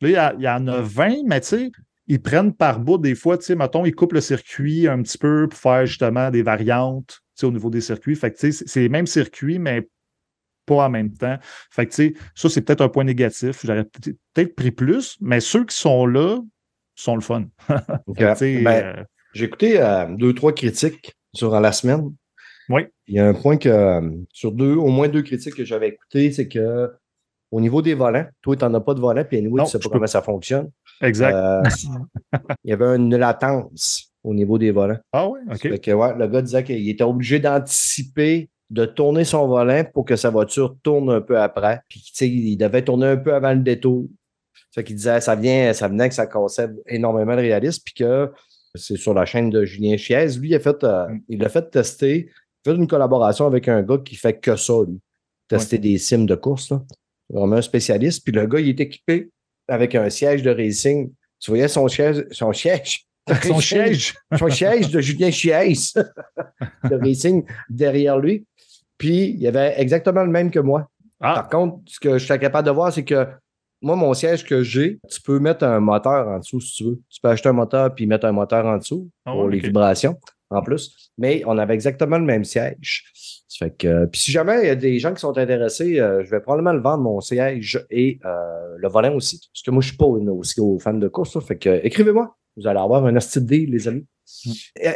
Là, il y, a- il y en a 20, mais tu sais, ils prennent par bout des fois, tu sais, mettons, ils coupent le circuit un petit peu pour faire justement des variantes, tu sais, au niveau des circuits. Fait que, tu sais, c'est- les mêmes circuits, mais pas en même temps. Fait que, tu sais, ça, c'est peut-être un point négatif. J'aurais peut-être pris plus, mais ceux qui sont là sont le fun. Ben, euh, J'ai écouté euh, deux, trois critiques sur la semaine. Oui. Il y a un point que, sur deux, au moins deux critiques que j'avais écoutées, c'est que au niveau des volants, toi, tu n'en as pas de volant, puis anyway, tu ne sais pas comment ça fonctionne. Exact. Euh, il y avait une latence au niveau des volants. Ah oui, OK. Fait que, ouais, le gars disait qu'il était obligé d'anticiper, de tourner son volant pour que sa voiture tourne un peu après. Puis, tu sais, il devait tourner un peu avant le détour. Fait qu'il disait, ça vient, ça venait que ça cassait énormément de réalisme, puis que c'est sur la chaîne de Julien Chiez. Lui, il a fait, euh, mm. il a fait tester, il a fait une collaboration avec un gars qui fait que ça, lui. Tester des sims de course, là vraiment un spécialiste. Puis le gars, il est équipé avec un siège de racing. Tu voyais son siège, son siège? Son siège. son siège de Julien Chies de racing derrière lui. Puis il y avait exactement le même que moi. Ah. Par contre, ce que je suis capable de voir, c'est que moi, mon siège que j'ai, tu peux mettre un moteur en dessous si tu veux. Tu peux acheter un moteur puis mettre un moteur en dessous ah pour les vibrations en plus. Mais on avait exactement le même siège. Fait que, puis si jamais il y a des gens qui sont intéressés, euh, je vais probablement le vendre, mon siège et euh, le volant aussi. Parce que moi, je ne suis pas aussi au fan de course. fait que écrivez-moi. Vous allez avoir un deal, les amis. Mm.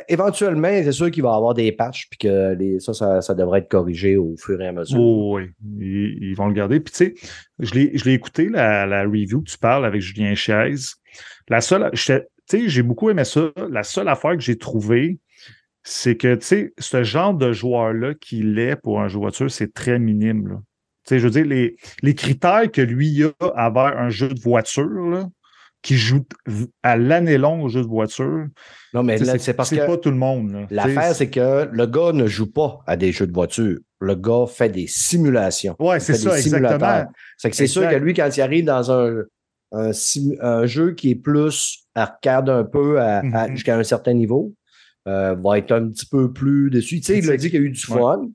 éventuellement, c'est sûr qu'il va y avoir des patchs, puis que les, ça, ça, devrait être corrigé au fur et à mesure. Oh, oui, ils, vont le garder. Puis tu sais, je l'ai écouté, la, la, review que tu parles avec Julien Chaise. La seule, tu sais, j'ai beaucoup aimé ça. La seule affaire que j'ai trouvée, c'est que, tu sais, ce genre de joueur-là qu'il est pour un jeu de voiture, c'est très minime. Là. Tu sais, je veux dire, les, les critères que lui a à avoir un jeu de voiture, là, qui joue à l'année longue au jeu de voiture. Non, mais là, c'est parce que. pas tout le monde. L'affaire, c'est que le gars ne joue pas à des jeux de voiture. Le gars fait des simulations. Oui, c'est ça, exactement. C'est que c'est sûr que lui, quand il arrive dans un, un, jeu qui est plus arcade un peu mm-hmm. jusqu'à un certain niveau, euh, va être un petit peu plus dessus. Tu sais, il a dit qu'il y a eu du fun,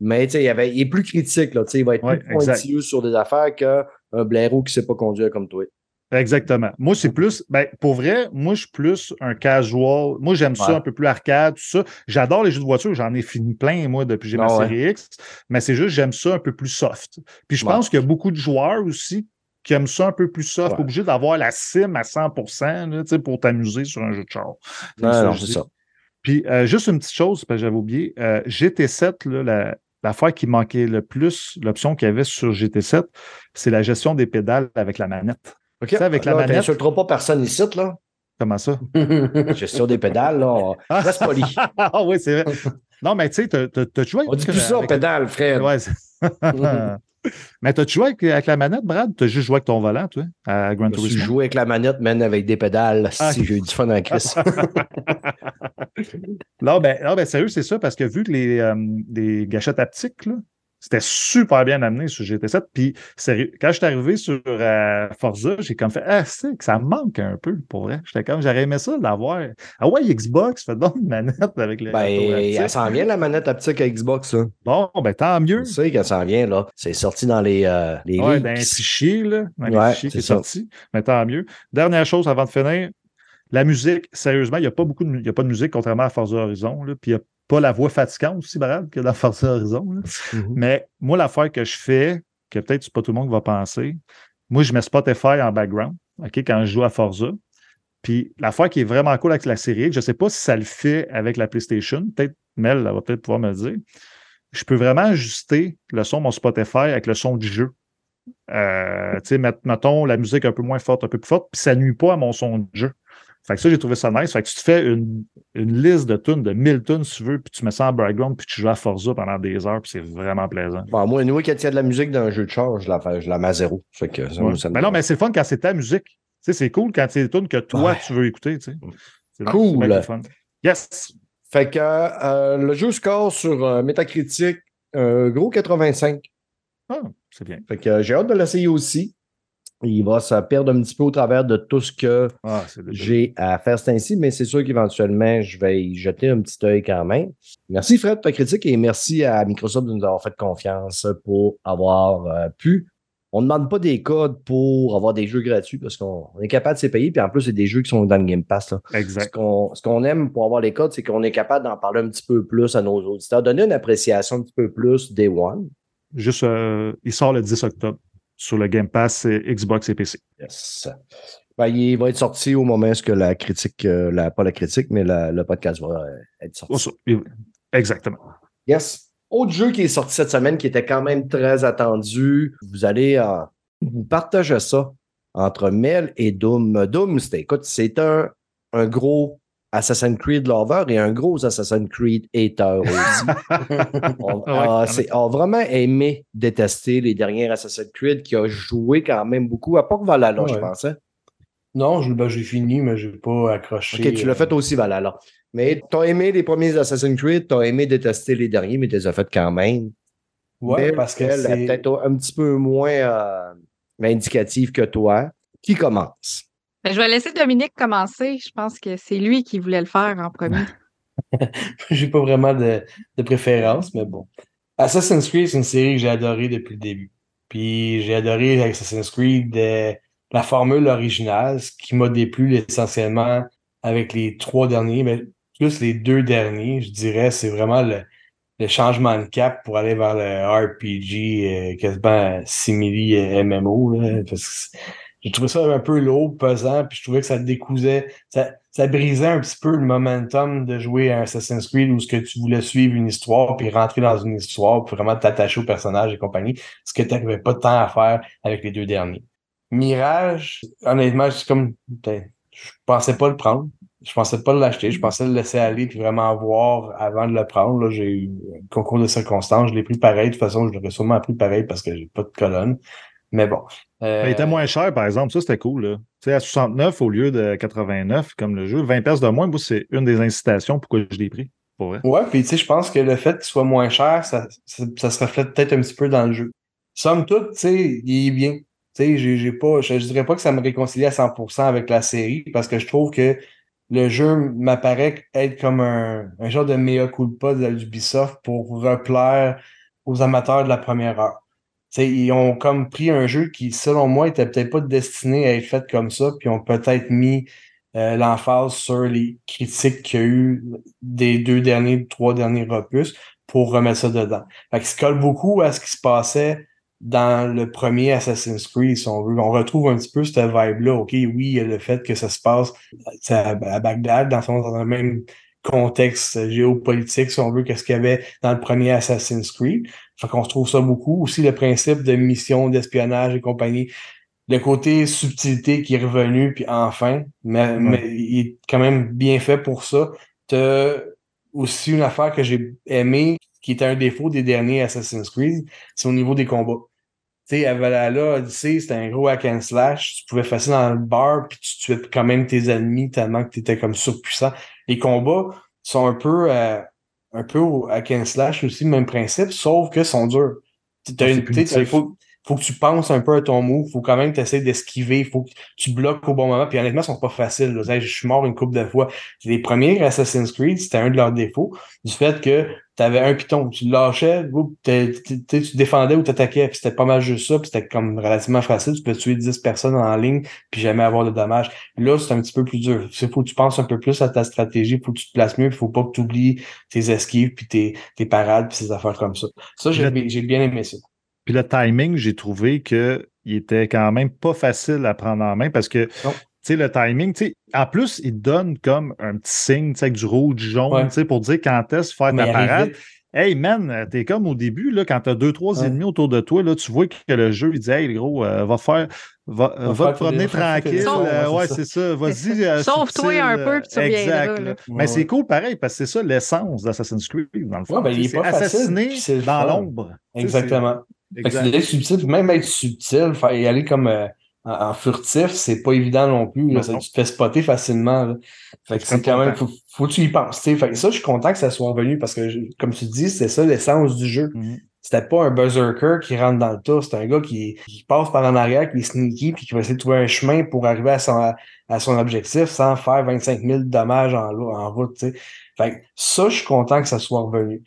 mais tu sais, il, avait, il est plus critique. Là, tu sais, il va être plus pointilleux sur des affaires qu'un blaireau qui ne sait pas conduire comme toi. Exactement. Moi, c'est plus, ben, pour vrai, moi, je suis plus un casual. Moi, j'aime ça un peu plus arcade, tout ça. J'adore les jeux de voiture. J'en ai fini plein, moi, depuis que j'ai ma ah série X. Mais c'est juste, j'aime ça un peu plus soft. Puis je pense qu'il y a beaucoup de joueurs aussi qui aiment ça un peu plus soft, obligé d'avoir la sim à 100 là, pour t'amuser sur un jeu de char. Non, c'est ça. Puis euh, juste une petite chose, parce que j'avais oublié, euh, GT7, là, la, qui manquait le plus, l'option qu'il y avait sur GT7, c'est la gestion des pédales avec la manette. OK. avec la manette. Tu pas personne ici, là. Comment ça? gestion des pédales, là. Reste poli. ah oui, c'est vrai. Non, mais tu sais, tu as joué. On dit plus ça, pédale, frère. Ouais, Mais t'as-tu joué avec, la manette, Brad? T'as juste joué avec ton volant, toi, à Grand Turismo? J'ai joué avec la manette, même avec des pédales, ah. si j'ai eu du fun en Chris. non, ben, non, ben, sérieux, c'est ça, parce que vu que les, euh, les gâchettes haptiques, là, c'était super bien amené sur GT7. Puis, quand je suis arrivé sur euh, Forza, j'ai comme fait Ah, c'est que ça manque un peu pour vrai. J'étais comme j'aurais aimé ça l'avoir. Ah ouais, Xbox, fait donc une manette avec les. Ben, elle s'en vient la manette haptique à Xbox, ça. Bon, ben tant mieux. Tu sais qu'elle s'en vient, là. C'est sorti dans les. Euh, les ouais, dans un fichier, là. Dans ouais, fichier qui est sorti. Mais tant mieux. Dernière chose avant de finir. La musique, sérieusement, il n'y a pas beaucoup de, y a pas de musique, contrairement à Forza Horizon. Là, puis il y a pas la voix fatigante aussi, Brad, que dans Forza Horizon. Mm-hmm. Mais moi, l'affaire que je fais, que peut-être c'est pas tout le monde va penser, moi, je mets Spotify en background, OK, quand je joue à Forza. Puis l'affaire qui est vraiment cool avec la série, je ne sais pas si ça le fait avec la PlayStation, peut-être Mel elle va peut-être pouvoir me le dire. Je peux vraiment ajuster le son de mon Spotify avec le son du jeu. Euh, tu sais, mettons la musique un peu moins forte, un peu plus forte, puis ça nuit pas à mon son de jeu. Fait que ça, j'ai trouvé ça nice. Fait que tu te fais une, une liste de tunes, de 1000 tunes, si tu veux, puis tu mets ça en background, puis tu joues à Forza pendant des heures, puis c'est vraiment plaisant. Bon, moi, nous, quand il y a de la musique dans un jeu de char, je la, je la mets à zéro. Fait que ça, mais non, mais c'est fun quand c'est ta musique. Tu sais, c'est cool quand c'est des tunes que toi, tu veux écouter. Tu sais. Cool. Yes. Fait que euh, le jeu score sur euh, Metacritic, euh, gros 85. Ah, c'est bien. Fait que j'ai hâte de l'essayer aussi il va se perdre un petit peu au travers de tout ce que ah, j'ai à faire c'est ainsi, mais c'est sûr qu'éventuellement, je vais y jeter un petit œil quand même. Merci Fred pour ta critique et merci à Microsoft de nous avoir fait confiance pour avoir euh, pu. On ne demande pas des codes pour avoir des jeux gratuits parce qu'on est capable de s'y payer, puis en plus, c'est des jeux qui sont dans le Game Pass. Là. Exact. Ce qu'on aime pour avoir les codes, c'est qu'on est capable d'en parler un petit peu plus à nos auditeurs, donner une appréciation un petit peu plus Day One. juste, euh, il sort le 10 octobre sur le Game Pass Xbox et PC. Yes. Ben, il va être sorti au moment où la critique, euh, la, pas la critique, mais la, le podcast va euh, être sorti. Exactement. Yes. Autre jeu qui est sorti cette semaine qui était quand même très attendu. Vous allez euh, vous partager ça entre Mel et Doom. Doom, écoute, c'est un, un gros Assassin's Creed lover et un gros Assassin's Creed hater aussi. on, a, vraiment aimé détester les derniers Assassin's Creed qui a joué quand même beaucoup, à part Valhalla, je pensais. Non, ben, j'ai fini, mais je n'ai pas accroché. Ok, tu l'as fait aussi, Valhalla. Mais tu as aimé les premiers Assassin's Creed, tu as aimé détester les derniers, mais tu les as fait quand même. Ouais, parce que c'est peut-être un petit peu moins euh, indicatif que toi. Qui commence? Ben, je vais laisser Dominique commencer. Je pense que c'est lui qui voulait le faire en premier. j'ai pas vraiment de, préférence, mais bon. Assassin's Creed, c'est une série que j'ai adorée depuis le début. Puis j'ai adoré Assassin's Creed de la formule originale, ce qui m'a déplu essentiellement avec les trois derniers, mais plus les deux derniers, je dirais, c'est vraiment le, changement de cap pour aller vers le RPG euh, quasiment simili euh, MMO. Là, parce que j'ai trouvé ça un peu lourd, pesant, puis je trouvais que ça décousait, ça, ça brisait un petit peu le momentum de jouer à Assassin's Creed où ce que tu voulais suivre une histoire, puis rentrer dans une histoire, puis vraiment t'attacher au personnage et compagnie, ce que tu n'avais pas de temps à faire avec les deux derniers. Mirage, honnêtement, c'est comme, ben, je pensais pas le prendre. Je pensais pas l'acheter. Je pensais le laisser aller puis vraiment voir avant de le prendre. Là, j'ai eu un concours de circonstances. Je l'ai pris pareil. De toute façon, je l'aurais sûrement pris pareil parce que j'ai pas de colonne. Mais bon. Euh... il était moins cher, par exemple. Ça, c'était cool. Là. Tu sais, à 69 au lieu de 89, comme le jeu. 20 pièces de moins, moi, c'est une des incitations pourquoi je l'ai pris. Pour vrai. Ouais, puis tu sais, je pense que le fait qu'il soit moins cher, ça, ça, ça se reflète peut-être un petit peu dans le jeu. Somme toute, tu sais, il est bien j'ai pas, je, ne dirais pas que ça me réconcilie à 100% avec la série parce que je trouve que le jeu m'apparaît être comme un, un, genre de mea culpa de l'Ubisoft pour replaire aux amateurs de la première heure. T'sais, ils ont comme pris un jeu qui, selon moi, était peut-être pas destiné à être fait comme ça, puis ont peut-être mis euh, l'emphase sur les critiques qu'il y a eu des deux derniers, trois derniers opus pour remettre ça dedans. Fait que ça colle beaucoup à ce qui se passait dans le premier Assassin's Creed, si on veut. On retrouve un petit peu cette vibe-là. OK, oui, il y a le fait que ça se passe à, Bagdad, dans, son, dans le même contexte géopolitique, si on veut, qu'est-ce qu'il y avait dans le premier Assassin's Creed. Fait qu'on retrouve ça beaucoup. Aussi, le principe de mission d'espionnage et compagnie. Le côté subtilité qui est revenu, puis enfin, mais, mais il est quand même bien fait pour ça. T'as aussi une affaire que j'ai aimé, qui était un défaut des derniers Assassin's Creed, c'est au niveau des combats sais, à Valhalla, Odyssey, c'était un gros hack and slash. Tu pouvais passer dans le bar, puis tu tuais quand même tes ennemis tellement que tu étais comme surpuissant. Les combats sont un peu, euh, un peu hack and slash aussi, même principe, sauf que sont durs. T'as une, il faut, faut que tu penses un peu à ton move, faut quand même que tu d'esquiver, faut que tu bloques au bon moment. Puis honnêtement, ils sont pas faciles. Là. Je suis mort une couple de fois. Les premiers Assassin's Creed, c'était un de leurs défauts, du fait que tu avais un piton, tu lâchais, tu défendais ou t'attaquais, puis c'était pas mal juste ça, puis c'était comme relativement facile, tu peux tuer 10 personnes en ligne, puis jamais avoir de dommages. Là, c'est un petit peu plus dur. Il faut que tu penses un peu plus à ta stratégie, il faut que tu te places mieux, il faut pas que tu oublies tes esquives, puis tes, tes parades, puis ces affaires comme ça. Ça, j'ai bien aimé ça. Puis le timing, j'ai trouvé qu'il était quand même pas facile à prendre en main parce que tu sais, le timing, tu sais, en plus, il donne comme un petit signe, tu sais, avec du rouge, du jaune, tu sais, pour dire quand est-ce faire ta parade. Hey man, t'es comme au début, là, quand t'as deux, trois ennemis autour de toi, là, tu vois que le jeu, il dit Hey, gros, euh, va faire, va, va, te promener tranquille. Euh, ouais, c'est ça. Vas-y. Euh, Sauve-toi un peu, puis tu Exact. Là. Mais c'est cool pareil, parce que c'est ça l'essence d'Assassin's Creed, dans le fond. Ben, il est pas assassiné dans l'ombre. Exactement. C'est subtil, même être subtil, y aller comme euh, en, furtif, c'est pas évident non plus. Là, ça, tu te fais spotter facilement. Fait que c'est quand même, faut, faut que tu y penses. Fait que ça, je suis content que ça soit revenu parce que, comme tu dis, c'est ça l'essence du jeu. Mm-hmm. C'était pas un berserker qui rentre dans le tas, c'est un gars qui, qui, passe par en arrière, qui est sneaky, puis qui va essayer de trouver un chemin pour arriver à son, à son objectif sans faire 25 000 dommages en, en route. Fait que ça, je suis content que ça soit revenu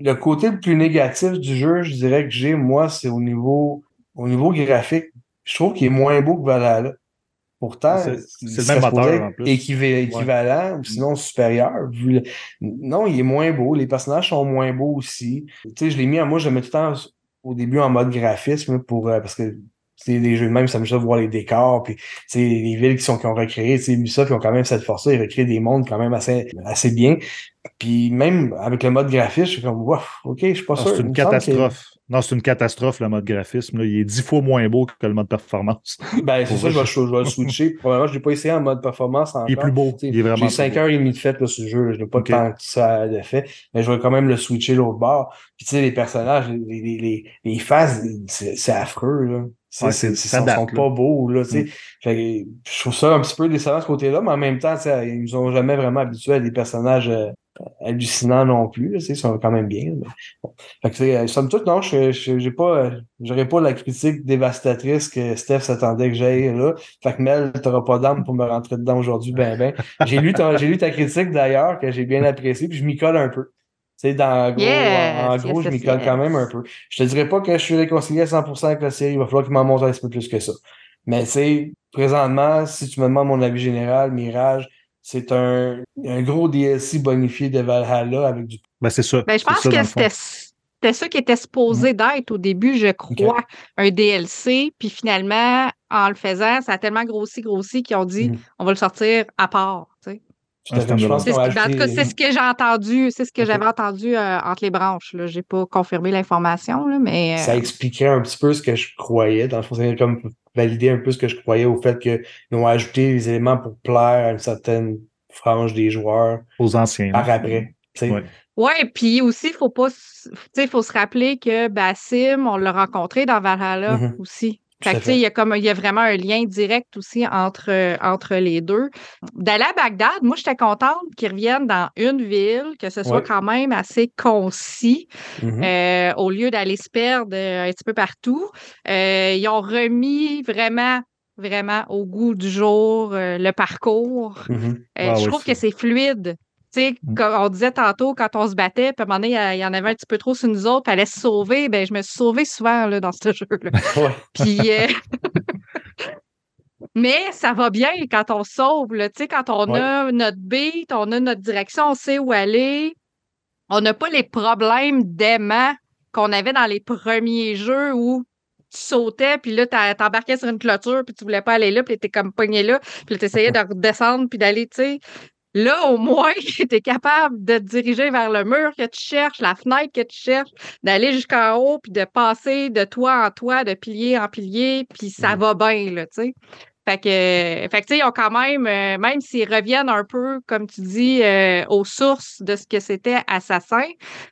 le côté le plus négatif du jeu, je dirais que j'ai, moi, c'est au niveau, au niveau graphique. Je trouve qu'il est moins beau que Valhalla. Pourtant, c'est le même moteur en plus. équivalent ou sinon supérieur. Non, il est moins beau. Les personnages sont moins beaux aussi. Tu sais, je l'ai mis à moi, je mets tout le temps au début en mode graphisme pour euh, parce que c'est des jeux de même, ça me fait voir les décors, puis c'est les villes qui sont qui ont recréé, c'est Ubisoft qui ont quand même cette force-là, ils recréent des mondes quand même assez assez bien. Puis même avec le mode graphisme, je suis comme wow, ok, je suis pas Non, sûr. c'est une catastrophe. Non, c'est une catastrophe, le mode graphisme. là. Il est dix fois moins beau que le mode performance. Ben c'est ça, je vais, je vais le switcher. Probablement, je l'ai pas essayé en mode performance encore. Il est plus beau. Tu sais, Il est vraiment J'ai 5 plus beau. heures et demie de fait là, sur le jeu. Je n'ai pas Ok. tant que ça de fait. Mais je vais quand même le switcher l'autre bord. Puis tu sais, les personnages, les, les, les, les faces, c'est c'est affreux. Ouais, c'est, ça date, pas là. beaux. Là, tu. Mm. Fait je trouve ça un petit peu décevant ce côté-là, mais en même temps, tu ils nous ont jamais vraiment habitués à des personnages euh, hallucinants non plus. Là, tu ils sont quand même bien. mais bon. Fait que, tu euh, somme toute, non, je j'ai pas, euh, j'aurais pas la critique dévastatrice que Steph s'attendait que j'aille là. Fait que Mel, t'auras pas d'âme pour me rentrer dedans aujourd'hui, ben ben. J'ai lu, ta- j'ai lu ta critique d'ailleurs, que j'ai bien apprécié, puis je m'y colle un peu. Tu sais, dans en gros, Yes, en, yes, gros, je m'y colle quand même un peu. Je te dirais pas que je suis réconcilié à 100% avec la série, il va falloir qu'il m'en montre un petit peu plus que ça. Mais tu sais, présentement, si tu me demandes mon avis général, Mirage, c'est un, un gros DLC bonifié de Valhalla avec du. Ben, c'est ça. Ben, je pense ça, que c'était c'était ça qui était supposé d'être au début, je crois, un DLC. Puis finalement, en le faisant, ça a tellement grossi, grossi qu'ils ont dit Mhm. on va le sortir à part. tu sais. Ah, C'est ce va qui- en tout cas, ajouter- c'est ce que j'ai entendu, c'est ce que j'avais entendu euh, entre les branches. Je n'ai pas confirmé l'information, là, mais euh, ça expliquerait un petit peu ce que je croyais. Dans le fond, ça vient comme valider un peu ce que je croyais au fait qu'ils ont ajouté les éléments pour plaire à une certaine frange des joueurs Aux anciens. par après. Ouais. Ouais, puis aussi, faut pas, s- tu sais, faut se rappeler que Bassim, on l'a rencontré dans Valhalla Mhm. aussi. Fait que, tu sais, fait. il y a comme, il y a vraiment un lien direct aussi entre, euh, entre les deux. D'aller à Bagdad, moi, j'étais contente qu'ils reviennent dans une ville, que ce soit Ouais. quand même assez concis, Mhm. euh, au lieu d'aller se perdre euh, un petit peu partout. Euh, ils ont remis vraiment, vraiment au goût du jour euh, le parcours. Mhm. Euh, Ah je oui, trouve que c'est fluide. Tu sais, Mm. comme on disait tantôt, quand on se battait, puis à un moment donné, il y en avait un petit peu trop sur nous autres, puis elle allait se sauver. Ben, je me suis sauvée souvent là, dans ce jeu-là. Ouais. Puis, euh, Mais ça va bien quand on sauve. Tu sais, Quand on Ouais. a notre beat, on a notre direction, on sait où aller. On n'a pas les problèmes d'aimant qu'on avait dans les premiers jeux où tu sautais, puis là, t'a- t'embarquais sur une clôture, puis tu voulais pas aller là, puis t'es comme pogné là, puis t'essayais de redescendre, puis d'aller, tu sais. Là, au moins, t'es capable de te diriger vers le mur que tu cherches, la fenêtre que tu cherches, d'aller jusqu'en haut, puis de passer de toit en toit, de pilier en pilier, puis ça Mhm. va bien, là, tu sais. Fait que, fait que, tu sais, ils ont quand même, euh, même s'ils reviennent un peu, comme tu dis, euh, aux sources de ce que c'était Assassin,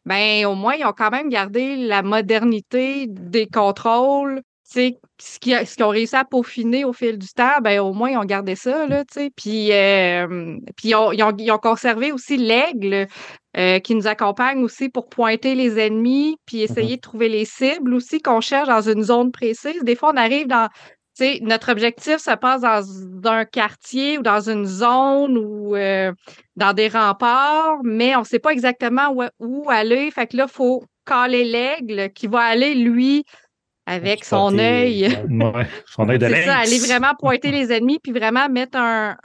ben, au moins, ils ont quand même gardé la modernité des contrôles. Ce qui- ce qu'ils ont réussi à peaufiner au fil du temps, ben, au moins, ils ont gardé ça, là, tu sais. Puis, euh, puis ils, ont, ils ont- ils ont conservé aussi l'aigle euh, qui nous accompagne aussi pour pointer les ennemis, puis essayer de trouver les cibles aussi qu'on cherche dans une zone précise. Des fois, on arrive dans sais, notre objectif se passe dans un quartier ou dans une zone ou euh, dans des remparts, mais on ne sait pas exactement où, où aller. Fait que là, il faut caler l'aigle qui va aller, lui, avec son œil. ouais. Son œil de C'est ça, aller vraiment pointer les ennemis, puis vraiment mettre un,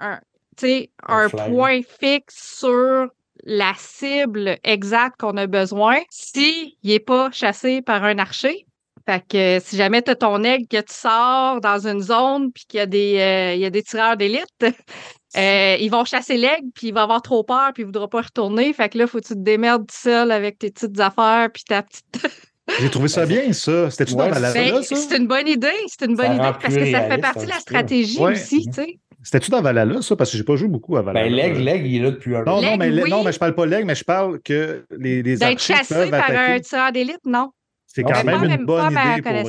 un, point fixe sur la cible exacte qu'on a besoin s'il n'est pas chassé par un archer. Fait que si jamais tu as ton aigle que tu sors dans une zone puis qu'il y a des, euh, il y a des tireurs d'élite, euh, ils vont chasser l'aigle puis il va avoir trop peur puis il voudra pas retourner. Fait que là, faut que tu te démerdes tout seul avec tes petites affaires puis ta petite. J'ai trouvé ça bien, ça. C'était-tu dans Ouais, Valhalla, ça? c'est une bonne idée. C'est une bonne Ça idée parce que ça fait partie un de la stratégie Ouais. aussi, tu sais. C'était-tu dans Valhalla, ça? Parce que j'ai pas joué beaucoup à Valhalla. Ben, l'aigle, l'aigle, il est là depuis un Non, non, mais, oui. non, mais je parle pas l'aigle, mais je parle que les, les D'être archers chassé peuvent par un attaquer. tireur d'élite, non. C'est quand c'est même une bonne idée pour vrai.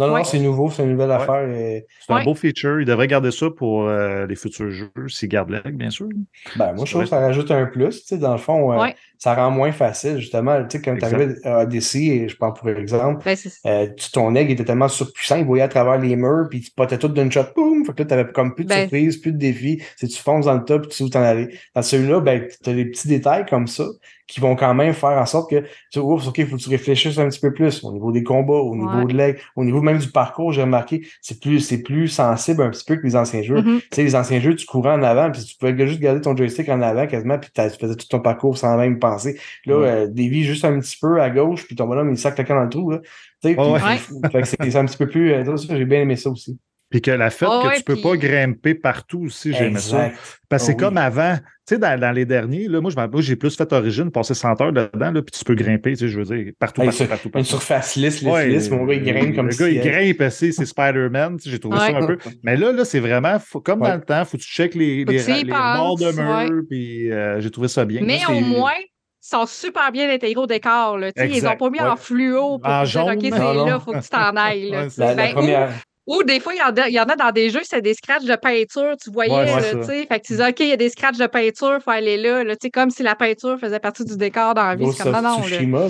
Non, non, Ouais. c'est nouveau, c'est une nouvelle Ouais. affaire. et- C'est un Ouais. beau feature. Ils devraient garder ça pour euh, les futurs jeux, s'ils gardent l'aigle, bien sûr. Ben, moi, je trouve que ça rajoute un plus. Tu sais, dans le fond, euh, Ouais. Ça rend moins facile, justement. Tu sais, quand tu arrivais à Odyssey, et je prends pour exemple, Ben, euh, ton aigle était tellement surpuissant, il voyait à travers les murs, puis tu potais tout d'une shot, boum! Fait que là, t'avais comme plus de Ben- surprise, plus de défis. C'est tu fonces dans le top, tu sais où t'en aller. Dans celui-là, ben, t'as des petits détails comme ça qui vont quand même faire en sorte que, tu ouf, OK, il faut que tu réfléchisses un petit peu plus au niveau des combats, au niveau Ouais. de l'aigle, au niveau même du parcours, j'ai remarqué, c'est plus, c'est plus sensible un petit peu que les anciens jeux. Mhm. Tu sais, les anciens jeux, tu courais en avant, puis tu pouvais juste garder ton joystick en avant quasiment, puis tu faisais tout ton parcours sans même penser. Là, Ouais. euh, dévie juste un petit peu à gauche, puis ton bonhomme, il sac le camp dans le trou. Là. Tu sais, puis- Ouais. fait que c'est c'est un petit peu plus. euh, ça, j'ai bien aimé ça aussi. Puis que la fait Oh, que ouais, tu peux puis- pas grimper partout aussi, j'aimais ça. Parce que c'est oui. comme avant, tu sais, dans, dans les derniers, là, moi, je m'en- moi, j'ai plus fait origine, passé 100 heures dedans, là, puis tu peux grimper, tu sais, je veux dire, partout, Hey, partout, sur- partout, Une surface lisse, lisse, Ouais, lisse, mon gars, il grimpe comme le si. gars, il grimpe, c'est c'est Spider-Man. tu sais, J'ai trouvé ça un peu. Mais là, là c'est vraiment, faut- comme Ouais. dans le temps, faut que tu checkes les, les, les bords de mur, ouais. puis euh, j'ai trouvé ça bien. Mais Là, au moins, sont super bien intégrés au décor. Là. Tu sais, Ils ont pas mis ouais. en fluo pour En te dire, jaune. OK, c'est là, faut que tu t'en ailles. Là, Ouais. La, la Ben, première. Ou des fois, il y, en a, il y en a dans des jeux, c'est des scratchs de peinture, tu voyais, Ouais, tu sais. Fait que tu dis, OK, il y a des scratchs de peinture, faut aller là, là, tu sais, comme si la peinture faisait partie du décor dans la vie. C'est comme, non, non, là. Tsushima,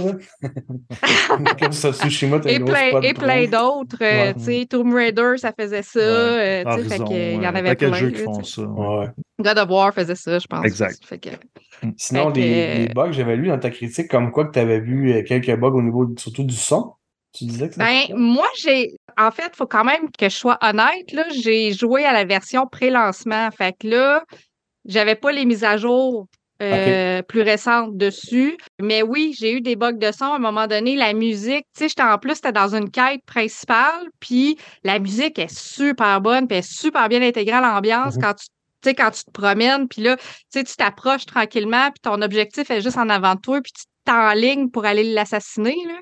Tsushima, t'as Et plein, spot et plein d'autres, euh, Ouais. tu sais, Tomb Raider, ça faisait ça, euh, tu sais, fait Horizon, que, il y en avait plein. jeux qui font ça. God of War faisait ça, je pense. Exact. Fait que, Sinon, Fait que, des, euh, bugs, j'avais lu dans ta critique comme quoi que tu avais vu quelques bugs au niveau surtout du son. Tu disais que ça Ben, moi, j'ai. En fait, il faut quand même que je sois honnête. Là, j'ai joué à la version pré-lancement. Fait que là, j'avais pas les mises à jour euh, plus récentes dessus. Mais oui, j'ai eu des bugs de son. À un moment donné, la musique, tu sais, en plus, c'était dans une quête principale. Puis la musique est super bonne, puis elle est super bien intégrée à l'ambiance Mhm. quand tu. Tu sais, quand tu te promènes, puis là, tu sais, tu t'approches tranquillement, puis ton objectif est juste en avant de toi, puis tu t'enlignes pour aller l'assassiner, là.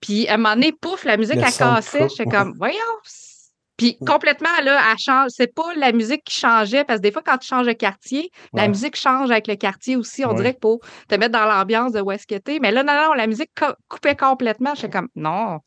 Puis à un moment donné, pouf, la musique Le a cassé. J'étais comme, voyons. Puis complètement, là, elle change. C'est pas la musique qui changeait, parce que des fois, quand tu changes de quartier, la musique change avec le quartier aussi. On Ouais. dirait que pour te mettre dans l'ambiance de où est-ce que t'es. Mais là, non, non, la musique co- coupait complètement. J'étais comme, non.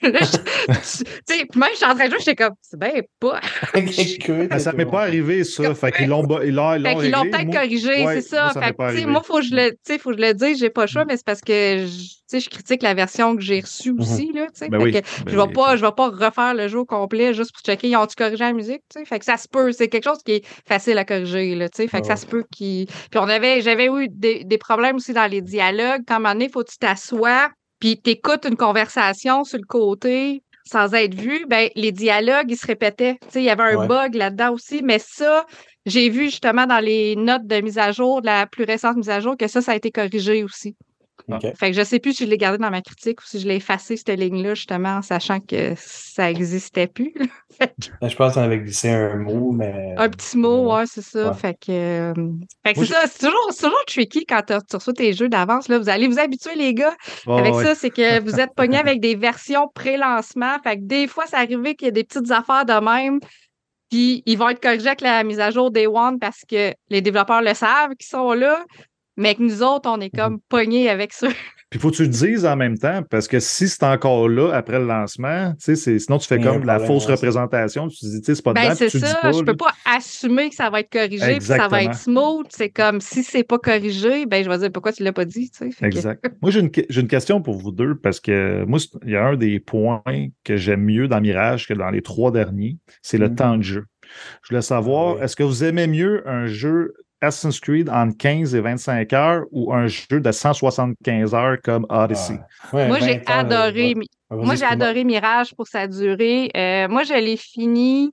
Là, je- tu sais, puis même, je suis en train de jouer, j'étais comme, c'est bien pas. Ah, ça m'est pas arrivé, ça. Fait qu'ils l'ont ils l'ont ils Fait l'ont qu'ils l'ont réglé. peut-être corrigé, ouais, c'est ça. moi, ça fait pas que, tu sais, arrivé. moi, faut que je le, sais, faut que je le dise, j'ai pas le choix, mais c'est parce que, je- sais, je critique la version que j'ai reçue aussi, là, tu sais. Ben Fait oui, que ben je vais oui. pas, je vais pas refaire le jeu au complet juste pour checker, ils ont-tu corrigé la musique, tu sais. Fait que ça se peut, c'est quelque chose qui est facile à corriger, là, tu sais. Fait que ça Ouais. se peut qu'ils. Puis on avait, j'avais eu des, des problèmes aussi dans les dialogues. Quand à un moment donné, faut que tu t'assoies, puis t'écoutes une conversation sur le côté sans être vu, ben les dialogues, ils se répétaient. Tu sais, il y avait un Ouais. bug là-dedans aussi, mais ça, j'ai vu justement dans les notes de mise à jour, de la plus récente mise à jour, que ça, ça a été corrigé aussi. Ok. Fait que je sais plus si je l'ai gardé dans ma critique ou si je l'ai effacé, cette ligne-là, justement, en sachant que ça existait plus. Ben, Je pense qu'on avait glissé un mot, mais. Un petit mot, ouais, c'est ça. Ouais. Fait que, euh, fait que Moi, c'est ça. C'est toujours, c'est toujours tricky quand tu reçois tes jeux d'avance. là. Vous allez vous habituer, les gars, avec ouais. ça, c'est que vous êtes pognés avec des versions pré-lancement. Fait que des fois, ça arrive qu'il y a des petites affaires de même. Puis ils vont être corrigés avec la mise à jour Day One parce que les développeurs le savent qu'ils sont là. Mais que nous autres, on est comme pognés avec ça. Puis faut que tu le dises en même temps, parce que si c'est encore là après le lancement, tu sais, c'est- sinon tu fais comme de la problème, fausse représentation. Tu te dis, tu sais, c'est pas Ben, c'est ça. pas. je là. peux pas assumer que ça va être corrigé, puis ça va être smooth. C'est comme si c'est pas corrigé, ben je vais dire pourquoi tu l'as pas dit. tu sais. Fait que- Exact. Moi, j'ai une, une question pour vous deux parce que moi, il y a un des points que j'aime mieux dans Mirage que dans les trois derniers, c'est le Mhm. temps de jeu. Je voulais savoir, Ah est-ce que vous aimez mieux un jeu Assassin's Creed entre 15 et 25 heures ou un jeu de 175 heures comme Odyssey? Ah, ouais, Moi, j'ai 20 heures, adoré. ouais. Moi, j'ai adoré Mirage pour sa durée. Euh, moi, je l'ai fini.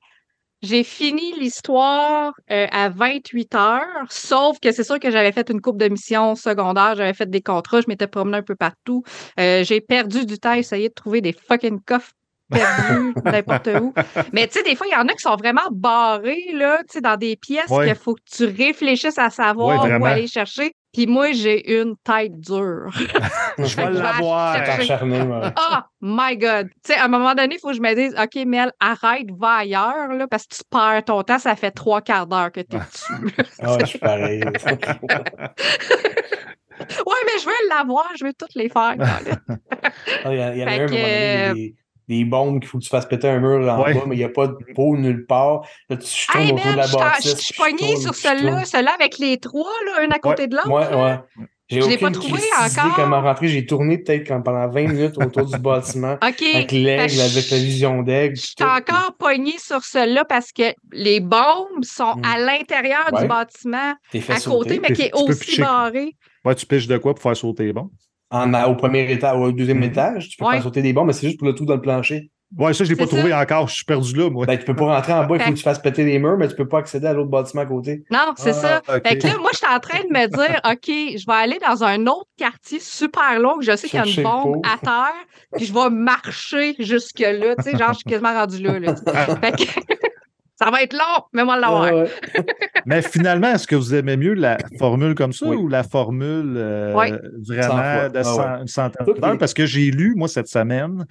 J'ai fini l'histoire euh, à 28 heures, sauf que c'est sûr que j'avais fait une coupe de missions secondaires, j'avais fait des contrats, je m'étais promené un peu partout. Euh, j'ai perdu du temps à essayer de trouver des fucking coffres perdus n'importe où. Mais tu sais, des fois, il y en a qui sont vraiment barrés, là, tu sais, dans des pièces Ouais. qu'il faut que tu réfléchisses à savoir Ouais, où aller chercher. Puis moi, j'ai une tête dure. Je vais l'avoir. ouais. Oh my God! Tu sais, à un moment donné, il faut que je me dise, OK, Mel, arrête, va ailleurs, là, parce que tu perds ton temps, ça fait trois quarts d'heure que tu es dessus. Ah, ouais, je suis pareil. ouais, mais je veux l'avoir, je veux toutes les faire. Ah, Il y, en- a un, à un que, a des, des bombes qu'il faut que tu fasses péter un mur en Ouais. bas, mais il n'y a pas de peau nulle part. Là, tu je tournes hey, autour de la je bâtisse. suis tourne, sur tourne. celui-là avec les trois, là, un à côté de l'autre. Ouais, ouais. J'ai Je l'ai pas trouvé encore. comment rentrer. J'ai tourné peut-être pendant 20 minutes autour du bâtiment. OK. Avec l'aigle, avec la vision d'aigle. Je suis encore poignée sur celle-là parce que les bombes sont Mm. à l'intérieur Ouais. du bâtiment, T'es fait à côté, sauter. mais qui est aussi barré. Ouais, tu piches de quoi pour faire sauter les bombes? En, au premier étage, au deuxième Mhm. étage, tu peux Ouais. faire sauter des bombes, mais c'est juste pour le tout dans le plancher. Ouais, ça, je l'ai pas trouvé encore. Je suis perdu là, moi. Ben, tu peux pas rentrer en bas, il faut que tu fasses péter les murs, mais tu peux pas accéder à l'autre bâtiment à côté. Non, c'est Ah, ça. ok. Fait que là, moi, je suis en train de me dire, OK, je vais aller dans un autre quartier super long, que je sais qu'il y a une bombe à terre, puis je vais marcher jusque-là. Tu sais, genre, je suis quasiment rendu là. là. Fait que ça va être long, mais moi, l'avoir. Ah ouais. Mais finalement, est-ce que vous aimez mieux la formule comme ça Oui. ou la formule euh, vraiment de Ah cent- ouais. une centaine d'heures? Parce que j'ai lu, moi, cette semaine,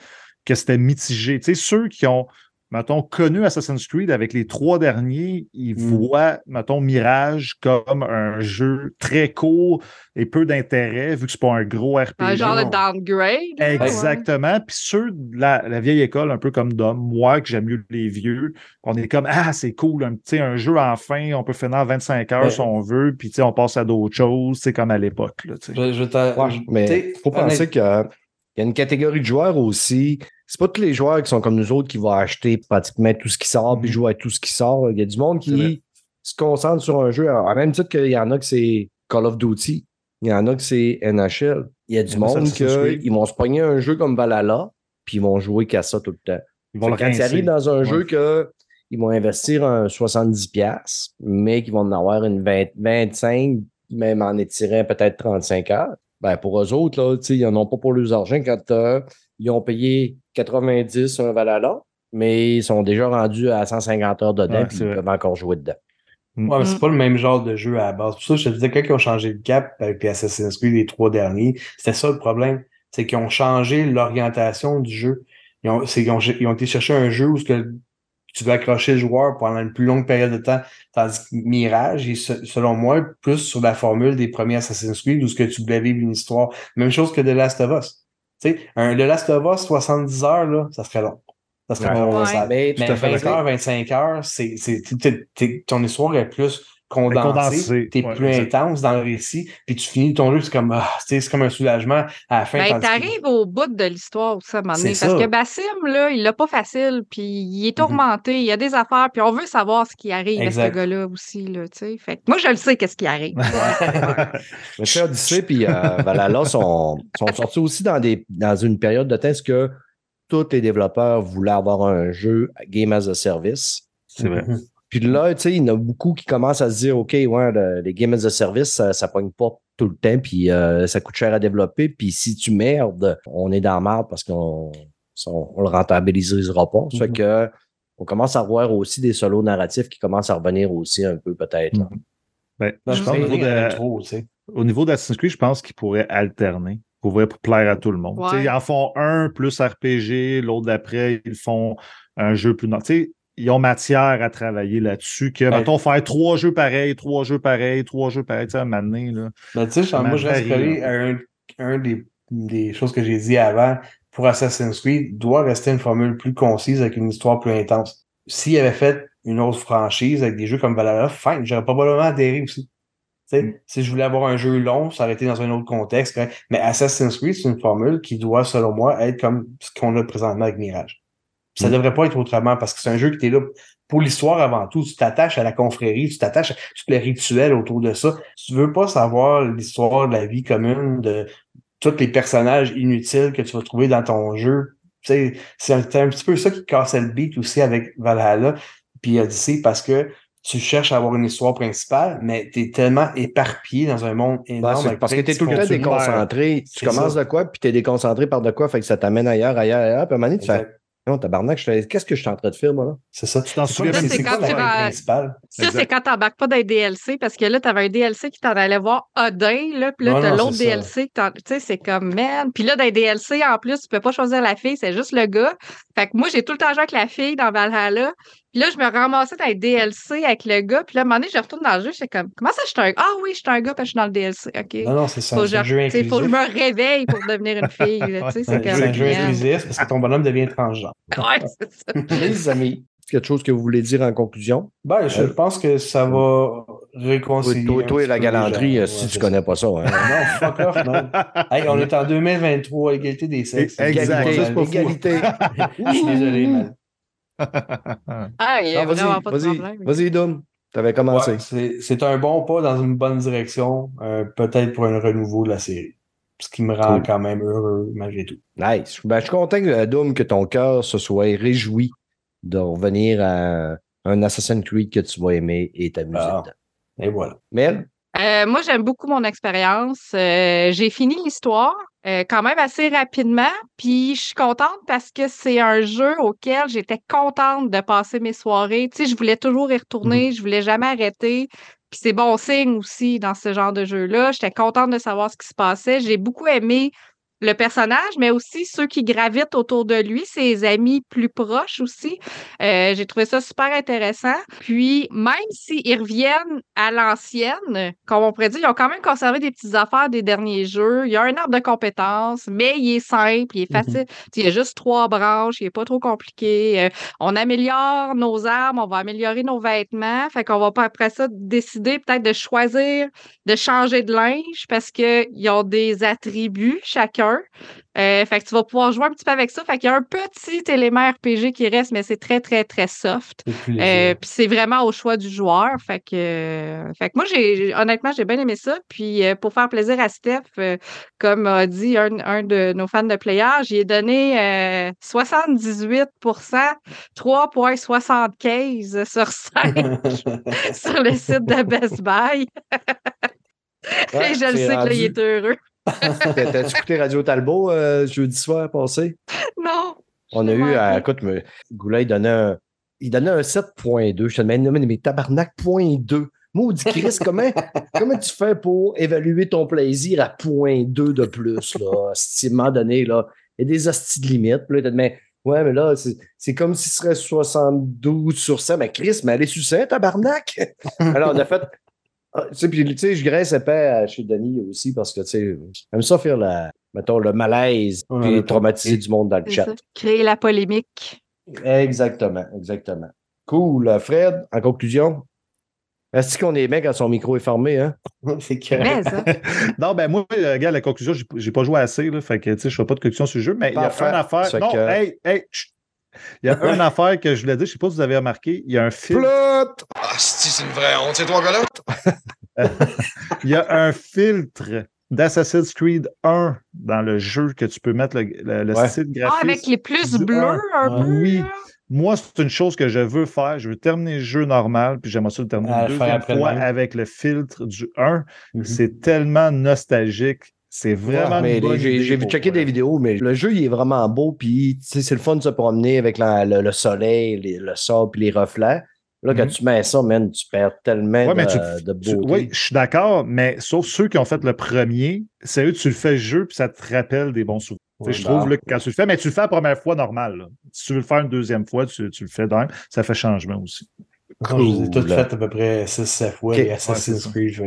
que c'était mitigé. Tu sais, ceux qui ont, mettons, connu Assassin's Creed avec les trois derniers, ils Mm. voient, mettons, Mirage comme un jeu très court et peu d'intérêt, vu que c'est pas un gros RPG. Un genre de downgrade. ouais. Exactement. Puis ceux de la, la vieille école, un peu comme Dom, moi, que j'aime mieux les vieux, on est comme Ah, c'est cool, un, un jeu enfin, on peut finir en 25 heures Ouais. si on veut, puis on passe à d'autres choses, c'est comme à l'époque. Je, Ouais, mais t'sais, faut penser honnête- qu'il y a une catégorie de joueurs aussi. C'est pas tous les joueurs qui sont comme nous autres qui vont acheter pratiquement tout ce qui sort puis Mhm. jouer à tout ce qui sort. Il y a du monde qui se concentre sur un jeu. En même titre qu'il y en a que c'est Call of Duty, il y en a que c'est NHL. Il y a du Il monde qui vont se pogner un jeu comme Valhalla puis ils vont jouer qu'à ça tout le temps. Ils vont le quand ils arrivent dans un Ouais. jeu que ils vont investir un 70$, mais qu'ils vont en avoir une 20 25, même en étirant peut-être 35 heures, ben pour eux autres, là, tu sais, ils n'en ont pas pour leurs argent quand euh, ils ont payé 90 sur un Valhalla, mais ils sont déjà rendus à 150 heures dedans Ouais, puis c'est ils peuvent encore jouer dedans. Ouais, mais c'est Mm. pas le même genre de jeu à la base. Pour ça, je te disais, quand ils ont changé le cap avec les Assassin's Creed, les trois derniers, c'était ça le problème. C'est qu'ils ont changé l'orientation du jeu. Ils ont, c'est qu'ils ont, ils ont été chercher un jeu où ce que tu veux accrocher le joueur pendant une plus longue période de temps. Tandis que Mirage est, se- selon moi, plus sur la formule des premiers Assassin's Creed où ce que tu voulais vivre une histoire. Même chose que The Last of Us. Tu sais, un The Last of Us, 70 heures, là, ça serait long. Ça serait Ouais. long, Ouais. ça- Mais tout mais à fait 20 d'accord. heures, 25 heures, c'est, c'est, t'es- t'es- ton histoire est plus condensée, t'es ouais, plus exact. intense dans le récit, puis tu finis ton jeu, c'est comme, ah, tu sais, c'est comme un soulagement à la fin. Ben, t'arrives au bout de l'histoire aussi à un moment donné. Parce ça. que Bassim, là, il l'a pas facile, puis il est Mhm. tourmenté, il y a des affaires, puis on veut savoir ce qui arrive à ce gars-là aussi, là, tu sais. Fait que moi, je le sais qu'est-ce qui arrive. Sais, Odyssey puis euh, Valhalla sont, sont sortis aussi dans, des, dans une période de temps que tous les développeurs voulaient avoir un jeu Game as a Service? C'est vrai. Mhm. Puis là, tu sais, il y en a beaucoup qui commencent à se dire, OK, ouais, le- les games as a service, ça, ça pogne pas tout le temps, puis euh, ça coûte cher à développer. Puis si tu merdes, on est dans la merde parce qu'on on, on le rentabilisera pas. Ça fait Mhm. que on commence à voir aussi des solos narratifs qui commencent à revenir aussi un peu, peut-être. là. Ben, je pense pense au niveau de- trop, tu sais. au niveau d'Assassin's Creed, je pense qu'ils pourraient alterner. Pour vrai, pour plaire à tout le monde. Ouais. Tu sais, Ils en font un plus RPG, l'autre d'après, ils font un jeu plus. non- Tu sais, ils ont matière à travailler là-dessus. Que, Ouais. mettons, faire trois jeux pareils, trois jeux pareils, trois jeux pareils, tu sais, à un moment donné, là. Ben, tu sais, moi, je reste à un, un des, des choses que j'ai dit avant. Pour Assassin's Creed, doit rester une formule plus concise avec une histoire plus intense. S'il avait fait une autre franchise avec des jeux comme Valhalla, fine, j'aurais probablement adhéré aussi. Mm. Si je voulais avoir un jeu long, ça aurait été dans un autre contexte. Mais Assassin's Creed, c'est une formule qui doit, selon moi, être comme ce qu'on a présentement avec Mirage. Ça Mm. devrait pas être autrement parce que c'est un jeu qui est là pour l'histoire avant tout. Tu t'attaches à la confrérie, tu t'attaches à tous les rituels autour de ça. Tu veux pas savoir l'histoire de la vie commune, de tous les personnages inutiles que tu vas trouver dans ton jeu. C'est un, un petit peu ça qui cassait le beat aussi avec Valhalla puis Odyssey parce que tu cherches à avoir une histoire principale, mais tu es tellement éparpillé dans un monde Ben, énorme. avec parce que tu es tout le temps déconcentré. Tu commences ça. de quoi, puis tu es déconcentré par de quoi, fait que ça t'amène ailleurs, ailleurs, ailleurs. Puis à un moment donné, tu fais. Non, tabarnak, je qu'est-ce que je suis en train de faire, moi, là? C'est ça. Tu t'en souviens même c'est quoi tu la vas- principale? Ça, c'est quand t'embarques pas dans les DLC, parce que là, t'avais un DLC qui t'en allait voir Odin, là, puis là, t'as l'autre ça. DLC, que t'en- tu sais, c'est comme, man. Puis là, dans les DLC, en plus, tu peux pas choisir la fille, c'est juste le gars. Fait que moi, j'ai tout le temps joué avec la fille dans Valhalla. Puis là, je me ramassais dans les DLC avec le gars, puis là, à un moment donné, je retourne dans le jeu, j'étais comme, comment ça, je suis un... Ah oui, je suis un gars, parce que je suis dans le DLC, OK. Non, non, c'est ça. Faut, jeu faut que je me réveille pour devenir une fille, là, tu sais, c'est Ouais, comme... C'est un jeu man. inclusif parce que ton bonhomme devient transgenre. Ouais, c'est ça. Les amis, quelque chose que vous voulez dire en conclusion? Ben, je Euh, pense que ça va. réconcilier. Toi, toi et la galanterie, gens. euh, si Ouais, tu connais ça. pas ça. Hein? Non, fuck off, man. Hey, on est en 2023, égalité des sexes. Exact, Égalité, égalité. Je suis désolé, man. Ah, il y a Non, vraiment vas-y, pas de vas-y, problème. vas-y, Dom. T'avais commencé. Ouais, c'est c'est un bon pas dans une bonne direction, euh, peut-être pour un renouveau de la série. Ce qui me rend Cool. quand même heureux, malgré tout. Nice. Ben, je suis content, que, Dom, que ton cœur se soit réjoui de revenir à un Assassin's Creed que tu vas aimer et t'amuser Ah. dedans. Et voilà. Mel? Euh, moi, j'aime beaucoup mon expérience. Euh, j'ai fini l'histoire euh, quand même assez rapidement, puis je suis contente parce que c'est un jeu auquel j'étais contente de passer mes soirées. Tu sais, je voulais toujours y retourner, je voulais jamais arrêter. Puis c'est bon signe aussi dans ce genre de jeu-là. J'étais contente de savoir ce qui se passait. J'ai beaucoup aimé le personnage, mais aussi ceux qui gravitent autour de lui, ses amis plus proches aussi. Euh, j'ai trouvé ça super intéressant. Puis, même s'ils reviennent à l'ancienne, comme on pourrait dire, ils ont quand même conservé des petites affaires des derniers jeux. Il y a un arbre de compétences, mais il est simple, il est Mhm. facile. Il y a juste trois branches, il n'est pas trop compliqué. Euh, on améliore nos armes, on va améliorer nos vêtements. Fait qu'on va pas après ça décider peut-être de choisir de changer de linge parce qu'ils ont des attributs chacun. Euh, fait que tu vas pouvoir jouer un petit peu avec ça. Fait qu'il y a un petit élément RPG qui reste, mais c'est très, très, très soft. Euh, puis c'est vraiment au choix du joueur. Fait que, euh, fait que moi, j'ai honnêtement, j'ai bien aimé ça. Puis euh, pour faire plaisir à Steph, comme a dit un, un de nos fans de Player, j'y ai donné euh, 78 3,75 sur 5 sur le site de Best Buy. Ouais, Et je le sais que là, il est heureux. T'as- T'as-tu écouté Radio Talbot euh, jeudi soir passé? Non. On a eu, euh, écoute, Goulet, il donnait un, il donnait un 7.2. Je te demande, mais, mais tabarnak, point 2. Maudit Chris, comment, comment tu fais pour évaluer ton plaisir à point 2 de plus, là, à un moment donné, là, il y a des hosties de limites. Puis là, mais, ouais, mais là, c'est c'est comme si ce serait 72 sur 100. Mais Chris, mais allez sur 100, tabarnak! Alors, on a fait. Ah, Tu sais, puis, tu sais, je graisse épais à- chez Denis aussi parce que, tu sais, j'aime ça faire la, mettons, le malaise ouais, traumatiser ouais. du monde dans le chat. ça. Créer la polémique. Exactement, exactement. Cool. Fred, en conclusion, est-ce qu'on est bien quand son micro est fermé, hein? c'est ça. Non, ben moi, euh, regarde, la conclusion, j'ai- pas joué assez, là, fait que, tu sais, je fais pas de conclusion sur le jeu, mais il y a une affaire. Non, que- hey, hey, chut. Il y a une affaire que je voulais dire, je sais pas si vous avez remarqué, il y a un film. Plot! Ah, c'est une vraie honte, ces trois gars-là. Il y a un filtre d'Assassin's Creed 1 dans le jeu que tu peux mettre le, le- le Ouais. style Ah, graphique. avec les plus bleus un. peu. Oui. Moi, c'est une chose que je veux faire. Je veux terminer le jeu normal, puis j'aimerais ça le terminer Ah, une deuxième fois avec le filtre du 1. Mhm. C'est tellement nostalgique. C'est vraiment Ouais, j'ai vu checker des vidéos, mais le jeu, il est vraiment beau, puis c'est le fun de se promener avec la- le, le soleil, les- le sable, puis les reflets. Là, quand Mhm. tu mets ça, man, tu perds tellement Ouais, mais de, tu- de tu- beauté. oui, je suis d'accord, mais sauf ceux qui ont fait le premier, c'est eux, tu le fais le jeu, puis ça te rappelle des bons souvenirs. Ouais, je trouve là, que quand tu le fais, mais tu le fais la première fois normal. là. Si tu veux le faire une deuxième fois, tu, tu le fais dans ça fait changement aussi. Moi, je les ai toutes Cool. faites à peu près 6-7 fois, Ok. les Ouais, Assassin's Creed.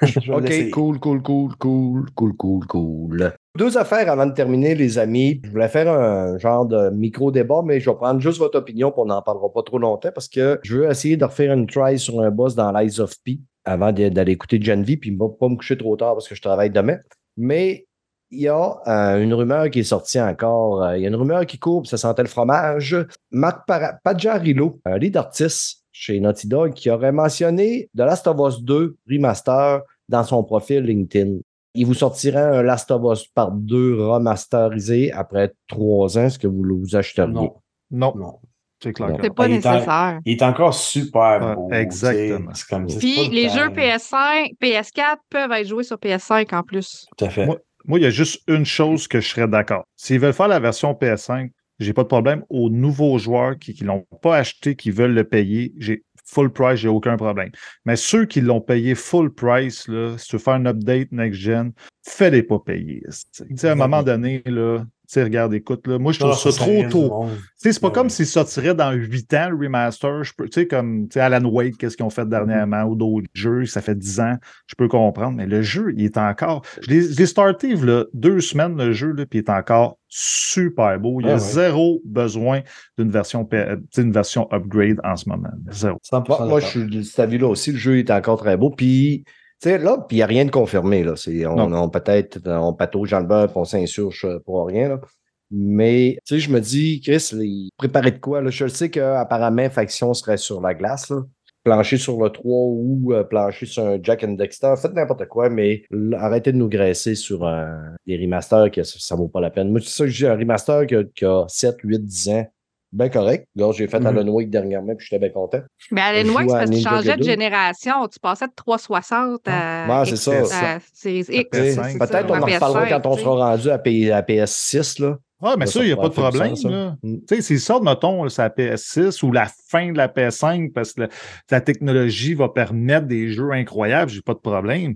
OK, cool, cool, cool, cool, cool, cool, cool. Deux affaires avant de terminer, les amis. Je voulais faire un genre de micro-débat, mais je vais prendre juste votre opinion, puis on n'en parlera pas trop longtemps, parce que je veux essayer de refaire une try sur un boss dans l'Eyes of P avant d'aller écouter Gen V, puis pas pas me coucher trop tard parce que je travaille demain. Mais il y a euh, une rumeur qui est sortie encore. Euh, Il y a une rumeur qui court, ça sentait le fromage. Marc Paggiarillo, un lead artiste chez Naughty Dog, qui aurait mentionné The Last of Us 2 Remaster dans son profil LinkedIn. Il vous sortira un Last of Us Part 2 remasterisé après trois ans. Est-ce que vous vous achèteriez? Non, Non, non. c'est clair. C'est pas Il est en- nécessaire. Il est encore super beau. exactement. comme Puis les jeux PS5, PS4 peuvent être joués sur PS5 en plus. Tout à fait. Moi- Moi, il y a juste une chose que je serais d'accord. S'ils veulent faire la version PS5, j'ai pas de problème. Aux nouveaux joueurs qui ne l'ont pas acheté, qui veulent le payer, j'ai full price, j'ai aucun problème. Mais ceux qui l'ont payé full price, là, si tu veux faire un update next-gen, fais-les pas payer. À un moment donné, là, sais, regarde, écoute, là, moi, je trouve Non, ça ça trop tôt. c'est pas Ouais, comme s'il sortirait dans 8 ans, le remaster. Je peux, tu sais, comme tu sais, Alan Wake, qu'est-ce qu'ils ont fait dernièrement, ou d'autres jeux, ça fait 10 ans, je peux comprendre. Mais le jeu, il est encore. Je l'ai je l'ai starté, là, deux semaines, le jeu, là, puis il est encore super beau. Il y a Ouais, ouais. zéro besoin d'une version, euh, une version upgrade en ce moment. Zéro. 100% Moi, je suis de cet avis-là aussi. Le jeu est encore très beau. Puis, sais, là, puis il n'y a rien de confirmé. Là. C'est, on, on peut-être, on patauge dans le beurre, on s'insurge euh, pour rien. Là. Mais, tu sais, je me dis, Chris, les- préparer de quoi? Là? Je le sais qu'apparemment, Faction serait sur la glace. Là. Plancher sur le 3 ou euh, plancher sur un Jack and Dexter. Faites n'importe quoi, mais arrêtez de nous graisser sur des remasters que ça, ça vaut pas la peine. Moi, c'est ça que dis, un remaster qui a, qui a 7, 8, 10 ans. Ben correct. Là, j'ai fait Mhm. Alan Wake dernièrement, puis j'étais bien content. Mais Alan Wake, c'est parce que tu changeais de génération. Tu passais de 360 à, Ouais, c'est ça. à Series X. PS5, c'est ça, Peut-être ou on à en reparlera PS5, quand on sera rendu à, P- à PS6. Là. Ah, mais Ça, ça, il n'y a ça pas de problème. ça. Mm. Tu sais, s'ils sortent, mettons, sur la PS6 ou la fin de la PS5 parce que la, la technologie va permettre des jeux incroyables, j'ai pas de problème.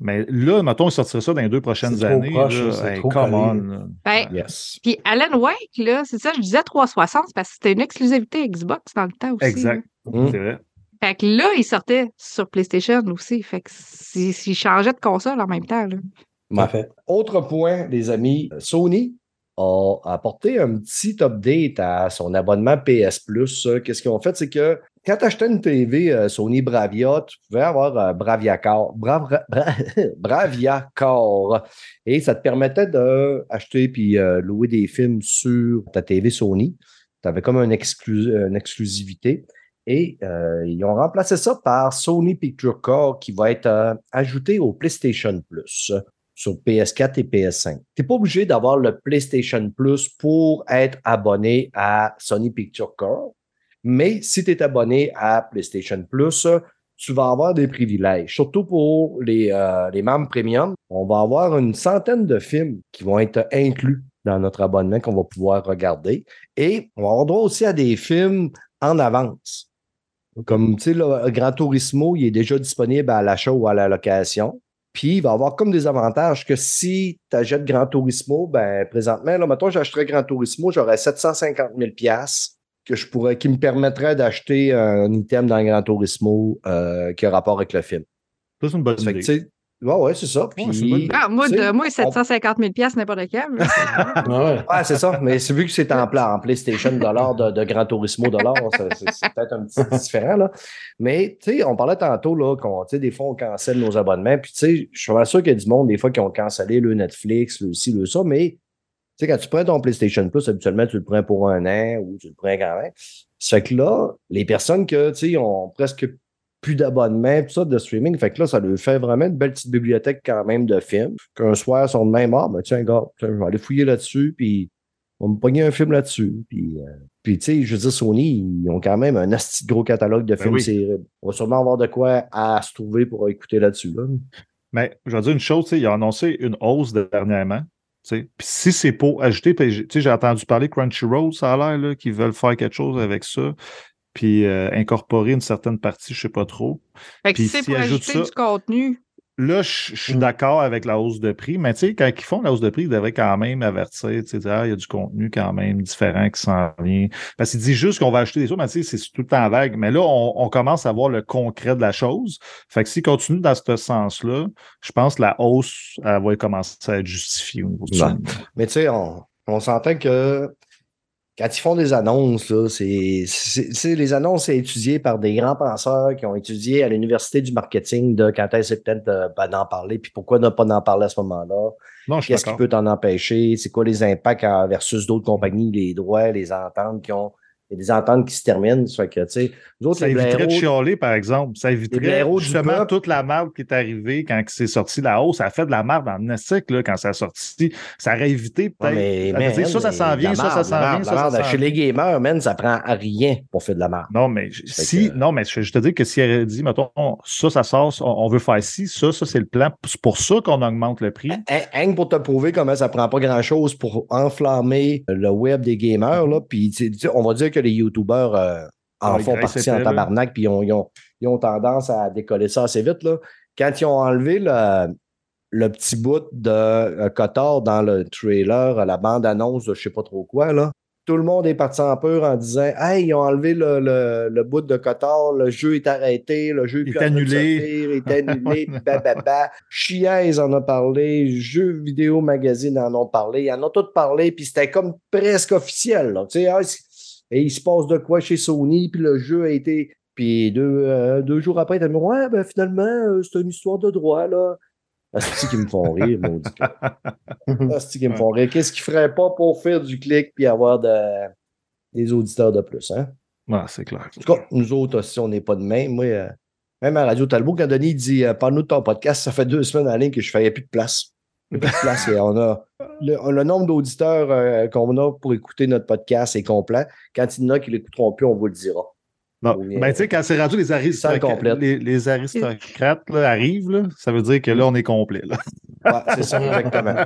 Mais là, mettons, ils sortiraient ça dans les deux prochaines C'est trop années. proche, là. Hey, trop come collé. on. Ben, Yes. Puis Alan Wake, là, c'est ça, je disais 360, c'est parce que c'était une exclusivité Xbox dans le temps aussi. Exact. là. Mm. C'est vrai. Fait que là, il sortait sur PlayStation aussi. Fait que s'il changeait de console en même temps, là. Parfait. Autre point, les amis, Sony a apporté un petit update à son abonnement PS Plus. Qu'est-ce qu'ils ont fait? C'est que quand tu achetais une TV euh, Sony Bravia, tu pouvais avoir euh, Bravia Core. Bra- Bra- Bravia Core. Et ça te permettait d'acheter puis euh, louer des films sur ta TV Sony. Tu avais comme une, une exclusivité. Et ils ont remplacé ça par Sony Picture Core qui va être ajouté au PlayStation Plus sur PS4 et PS5. Tu n'es pas obligé d'avoir le PlayStation Plus pour être abonné à Sony Picture Core, mais si tu es abonné à PlayStation Plus, tu vas avoir des privilèges. Surtout pour les, euh, les membres premium, on va avoir une centaine de films qui vont être inclus dans notre abonnement qu'on va pouvoir regarder. Et on va avoir droit aussi à des films en avance. Comme, tu sais, le Grand Turismo, il est déjà disponible à l'achat ou à la location. Puis, il va avoir comme des avantages que si tu achètes Grand Turismo, ben, présentement, là, mettons, j'achèterais Grand Turismo, j'aurais 750 000 que je pourrais, qui me permettrait d'acheter un item dans Grand Turismo euh, qui a rapport avec le film. Ça, c'est une bonne Fait que, idée. sais, ouais, ouais, c'est ça. Puis, Ouais, bonne. Ah, moi, de, moi on- 750 000 n'importe lequel. là, c'est- Ouais, ouais. C'est ça. Mais c'est vu que c'est en, pla- en PlayStation dollar de, de Gran Turismo dollar, c'est c'est peut-être un petit peu différent. Là. Mais tu sais, on parlait tantôt là, qu'on, tu sais, des fois, on cancelle nos abonnements. Puis tu sais, je suis sûr qu'il y a du monde, des fois, qui ont cancellé le Netflix, le ci, le ça. Mais sais, quand tu prends ton PlayStation Plus, habituellement, tu le prends pour un an ou tu le prends quand même. Ça fait que là, les personnes sais, ont presque plus d'abonnements, tout ça, de streaming. Fait que là, ça leur fait vraiment une belle petite bibliothèque quand même de films. Qu'un soir, ils sont de même, ah, ben tiens, gars, je vais aller fouiller là-dessus, puis on va me pogner un film là-dessus. Puis, euh, puis tu sais, je veux dire, Sony, ils ont quand même un de gros catalogue de Ben films oui. On va sûrement avoir de quoi à se trouver pour écouter là-dessus. Là. Mais je vais dire une chose, tu sais, ils ont annoncé une hausse de- dernièrement. Puis si c'est pour ajouter, j'ai- entendu parler Crunchyroll, ça a l'air qu'ils veulent faire quelque chose avec ça, puis euh, incorporer une certaine partie, je sais pas trop. Fait que Puis si c'est pour ajouter ça- du contenu, Là, je suis d'accord avec la hausse de prix, mais tu sais, quand ils font la hausse de prix, ils devraient quand même avertir, tu sais, ah, il y a du contenu quand même différent qui s'en vient. Parce qu'ils disent juste qu'on va acheter des choses, mais tu sais, c'est tout le temps vague. Mais là, on, on commence à voir le concret de la chose. Fait que s'ils continuent dans ce sens-là, je pense que la hausse, elle va commencer à être justifiée au niveau du Ouais. son. Mais tu sais, on, on s'entend que quand ils font des annonces, c'est, les annonces c'est étudié par des grands penseurs qui ont étudié à l'Université du marketing de quand est-ce peut-être euh, ben, d'en parler, puis pourquoi ne pas en parler à ce moment-là? Qu'est-ce qui peut t'en empêcher? C'est quoi les impacts en- versus d'autres compagnies, les droits, les ententes qui ont. Il y a des ententes qui se terminent. Ça fait que, nous autres, Ça les éviterait de chialer, par exemple. Ça éviterait justement toute la marde qui est arrivée quand c'est sorti la hausse. Ça a fait de la marde en Nastic, quand ça a sorti. Ça aurait évité Ouais, peut-être. mais, dire, ça, ça s'en vient, ça, ça s'en vient, ça, ça Chez les gamers, man, ça prend à rien pour faire de la marde. Non, mais si, que- non, mais je, je te dis que si elle dit, mettons, ça, ça sort, on, on veut faire ci, ça, ça, c'est le plan. C'est pour ça qu'on augmente le prix. Hein, Hein, pour te prouver comment ça prend pas grand-chose pour enflammer le web des gamers, là, puis on va dire que les YouTubers euh, en Ouais, font partie en tabarnak, puis ils ont, ils, ont, ils ont tendance à décoller ça assez vite. Là. Quand ils ont enlevé le, le petit bout de euh, Cotard dans le trailer, la bande-annonce de je sais pas trop quoi, là. Tout le monde est parti en peur en disant Hey, ils ont enlevé le, le, le bout de Cotard, le jeu est arrêté, le jeu est annulé. est annulé, bababa. Chiaise en a parlé, Jeux vidéo magazine en ont parlé, ils en ont tous parlé, puis c'était comme presque officiel. Là. Tu sais, ah, et il se passe de quoi chez Sony, puis le jeu a été. Puis deux, euh, deux jours après, t'as dit Ouais, ben finalement, euh, c'est une histoire de droit, là. C'est qui me font rire, maudit. C'est qui me font rire. Qu'est-ce qu'ils feraient pas pour faire du clic puis avoir de- des auditeurs de plus, hein? Ouais, c'est clair. En tout cas, nous autres aussi, on n'est pas de même. Moi, euh, même à Radio Talbot, quand Denis dit Parle-nous de ton podcast, ça fait deux semaines en ligne que je ne faisais plus de place. On a le, le nombre d'auditeurs euh, qu'on a pour écouter notre podcast est complet. Quand il y en a qui ne l'écouteront plus, on vous le dira. Non. Ben, tu sais, quand c'est rendu les aristocrates, les, les aristocrates là, arrivent, là, ça veut dire que là, on est complet. Ouais, c'est ça, exactement.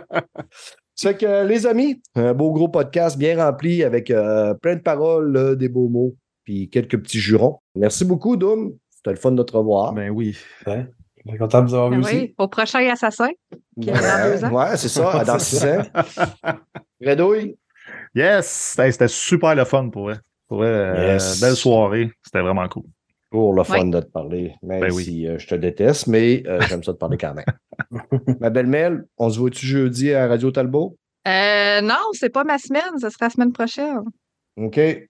Fait que, les amis, un beau gros podcast bien rempli avec euh, plein de paroles, là, des beaux mots, puis quelques petits jurons. Merci beaucoup, Doom. C'était le fun de te revoir. Ben oui. Ouais. Je suis content de vous avoir vu Ben aussi. oui, au prochain assassin. qui est dans deux ans. Ouais, c'est ça, dans six ans. Redouille. Yes! Hey, C'était super le fun pour vrai. Pour vrai, euh, belle soirée. C'était vraiment cool. Pour le fun Ouais. de te parler. Même Ben oui. si euh, je te déteste, mais euh, j'aime ça te parler quand même. Ma belle Mel, on se voit-tu jeudi à Radio Talbot? Euh, non, c'est pas ma semaine, ce sera la semaine prochaine. OK? Ouais,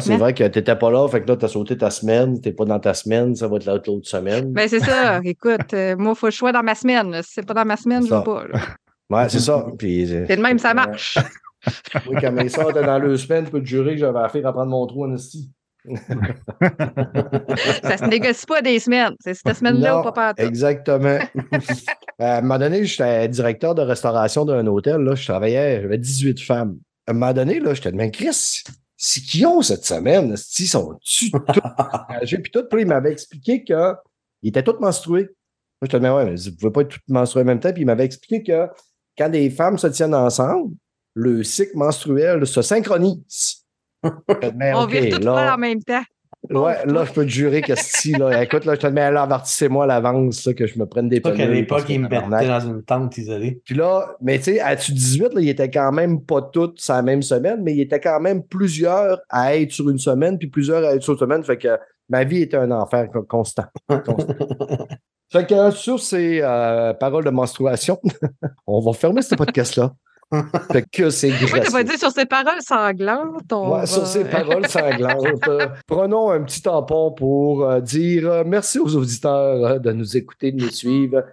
c'est vrai que tu n'étais pas là, fait que là, tu as sauté ta semaine, tu n'es pas dans ta semaine, ça va être l'autre l'autre semaine. Ben, c'est ça. Écoute, euh, moi, il faut je sois dans ma semaine. là. Si c'est pas dans ma semaine, je veux pas. là. Ouais, c'est ça. Puis, C'est de même, ça marche. Oui, quand mes soeurs étaient dans deux semaines, je peux te jurer que j'avais affaire à prendre mon trou en esti. ça se négocie pas des semaines. C'est cette semaine-là ou pas. Exactement. à un moment donné, j'étais directeur de restauration d'un hôtel. Là, je travaillais, j'avais 18 femmes. À un moment donné, là, j'étais de même, Chris, c'est qui ont cette semaine? Ils sont-tu tous? Puis tout, puis il m'avait expliqué qu'ils étaient tous menstrués. Moi, j'étais de même, ouais, mais vous ne pouvez pas être tous menstrués en même temps. Puis il m'avait expliqué que quand des femmes se tiennent ensemble, le cycle menstruel se synchronise. On OK, vire tout là- faire en même temps. Ouais, là, je peux te jurer que si, là, écoute, là, je te le mets là, avertissez-moi à l'avance, que je me prenne des qu'à pelules, l'époque, ils me mettaient dans une tente isolée. Puis là, mais tu sais, à 18, là, il était quand même pas toutes sur la même semaine, mais il était quand même plusieurs à être sur une semaine, puis plusieurs à être sur une semaine. Fait que ma vie était un enfer co- constant. constant. fait que sur ces euh, paroles de menstruation, on va fermer ce podcast-là. fait que c'est Pourquoi t'as pas dit sur ces paroles sanglantes? on Ouais, sur ces paroles sanglantes, euh, prenons un petit tampon pour euh, dire euh, merci aux auditeurs euh, de nous écouter, de nous suivre.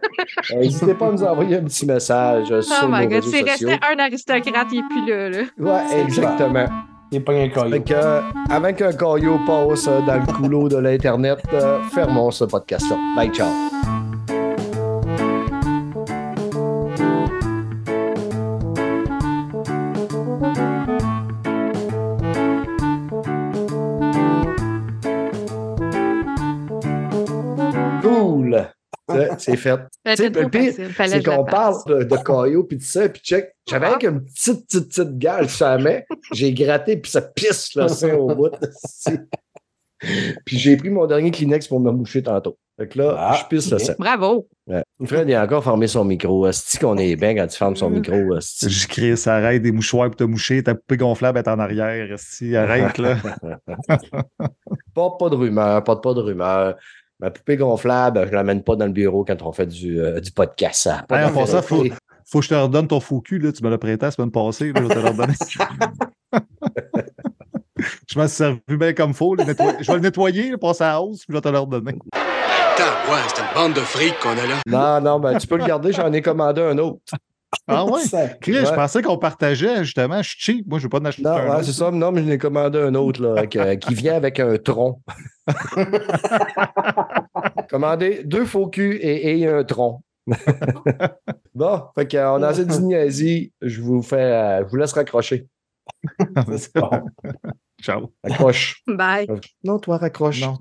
Euh, N'hésitez pas à nous envoyer un petit message euh, Oh sur my nos god, sociaux. restait un aristocrate, il est plus là. là. Ouais, exactement. Il pas un Fait caillou. que, euh, avant qu'un caillot passe euh, dans le couloir de l'Internet, euh, fermons ce podcast-là. Bye, ciao. C'est fait. Le pire, c'est qu'on parle de, de caillot puis de ça, puis check. J'avais Ah. avec une petite, petite, petite gale sur la main. J'ai gratté, puis ça pisse le sein au bout. puis j'ai pris mon dernier Kleenex pour me moucher tantôt. Fait que là, Ah, je pisse le sang. Bravo. Ouais. Fred, il a encore fermé son micro. Est-ce qu'on est bien quand tu fermes son micro? esti? Je crie, ça arrête des mouchoirs pour te moucher, ta poupée gonflable est en arrière. Si, arrête, là. Pas, pas de rumeur, pas, pas de rumeur. Ma poupée gonflable, je ne l'amène pas dans le bureau quand on fait du, euh, du podcast. Hey, en passant, d'intérêt. Faut que je te redonne ton faux cul, là. Tu me l'as prêté la semaine passée, là, je vais te le redonner. je m'en suis servi bien comme faut. nettoyer- Je vais le nettoyer, le passer à la hausse, puis je vais te le redonner. Putain, ouais, c'est une bande de fric qu'on a là. Non, non, ben, tu peux le garder, j'en ai commandé un autre. Ah ouais? Ça- Chris, Ouais. je pensais qu'on partageait, justement. Je suis cheap. Moi, je ne veux pas en acheter Non, un ouais, autre. c'est ça. Non, mais je n'ai commandé un autre là, euh, qui vient avec un tronc. commandé deux faux culs et, et un tronc. bon, fait qu'on a assez de niaiserie. Je vous fais, euh, je vous laisse raccrocher. c'est bon. Ciao. Raccroche. Bye. Non, toi, raccroche. Non,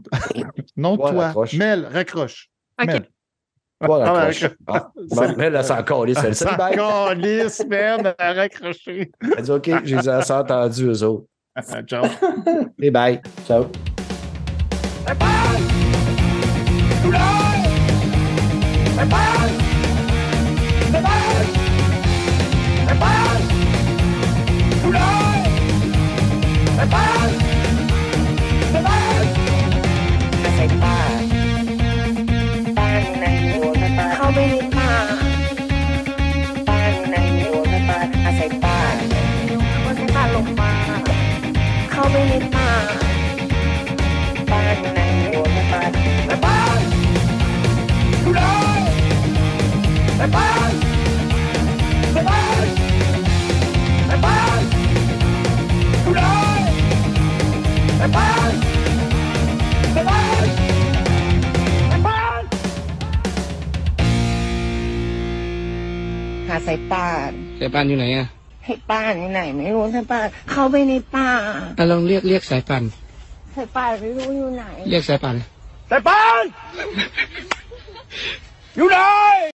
non Toi, toi. raccroche. Mel, raccroche. OK. Mel. Ah, raccroche. raccroche. Ah, bon, mais là, c'est encore les celle Ça Bye. calisse, man, à raccrocher. Elle dit OK, je les ai assez entendus, eux autres. Ciao. Et bye. Ciao. หาสายป้าน สายป้านอยู่ไหนอะ ให้ป้านอยู่ไหนไม่รู้สายป่านเข้าไปในป่าอะลองเรียกเรียกสายป่านสายป่านไม่รู้อยู่ไหน เรียกสายป่านสายป่านอยู่ไหน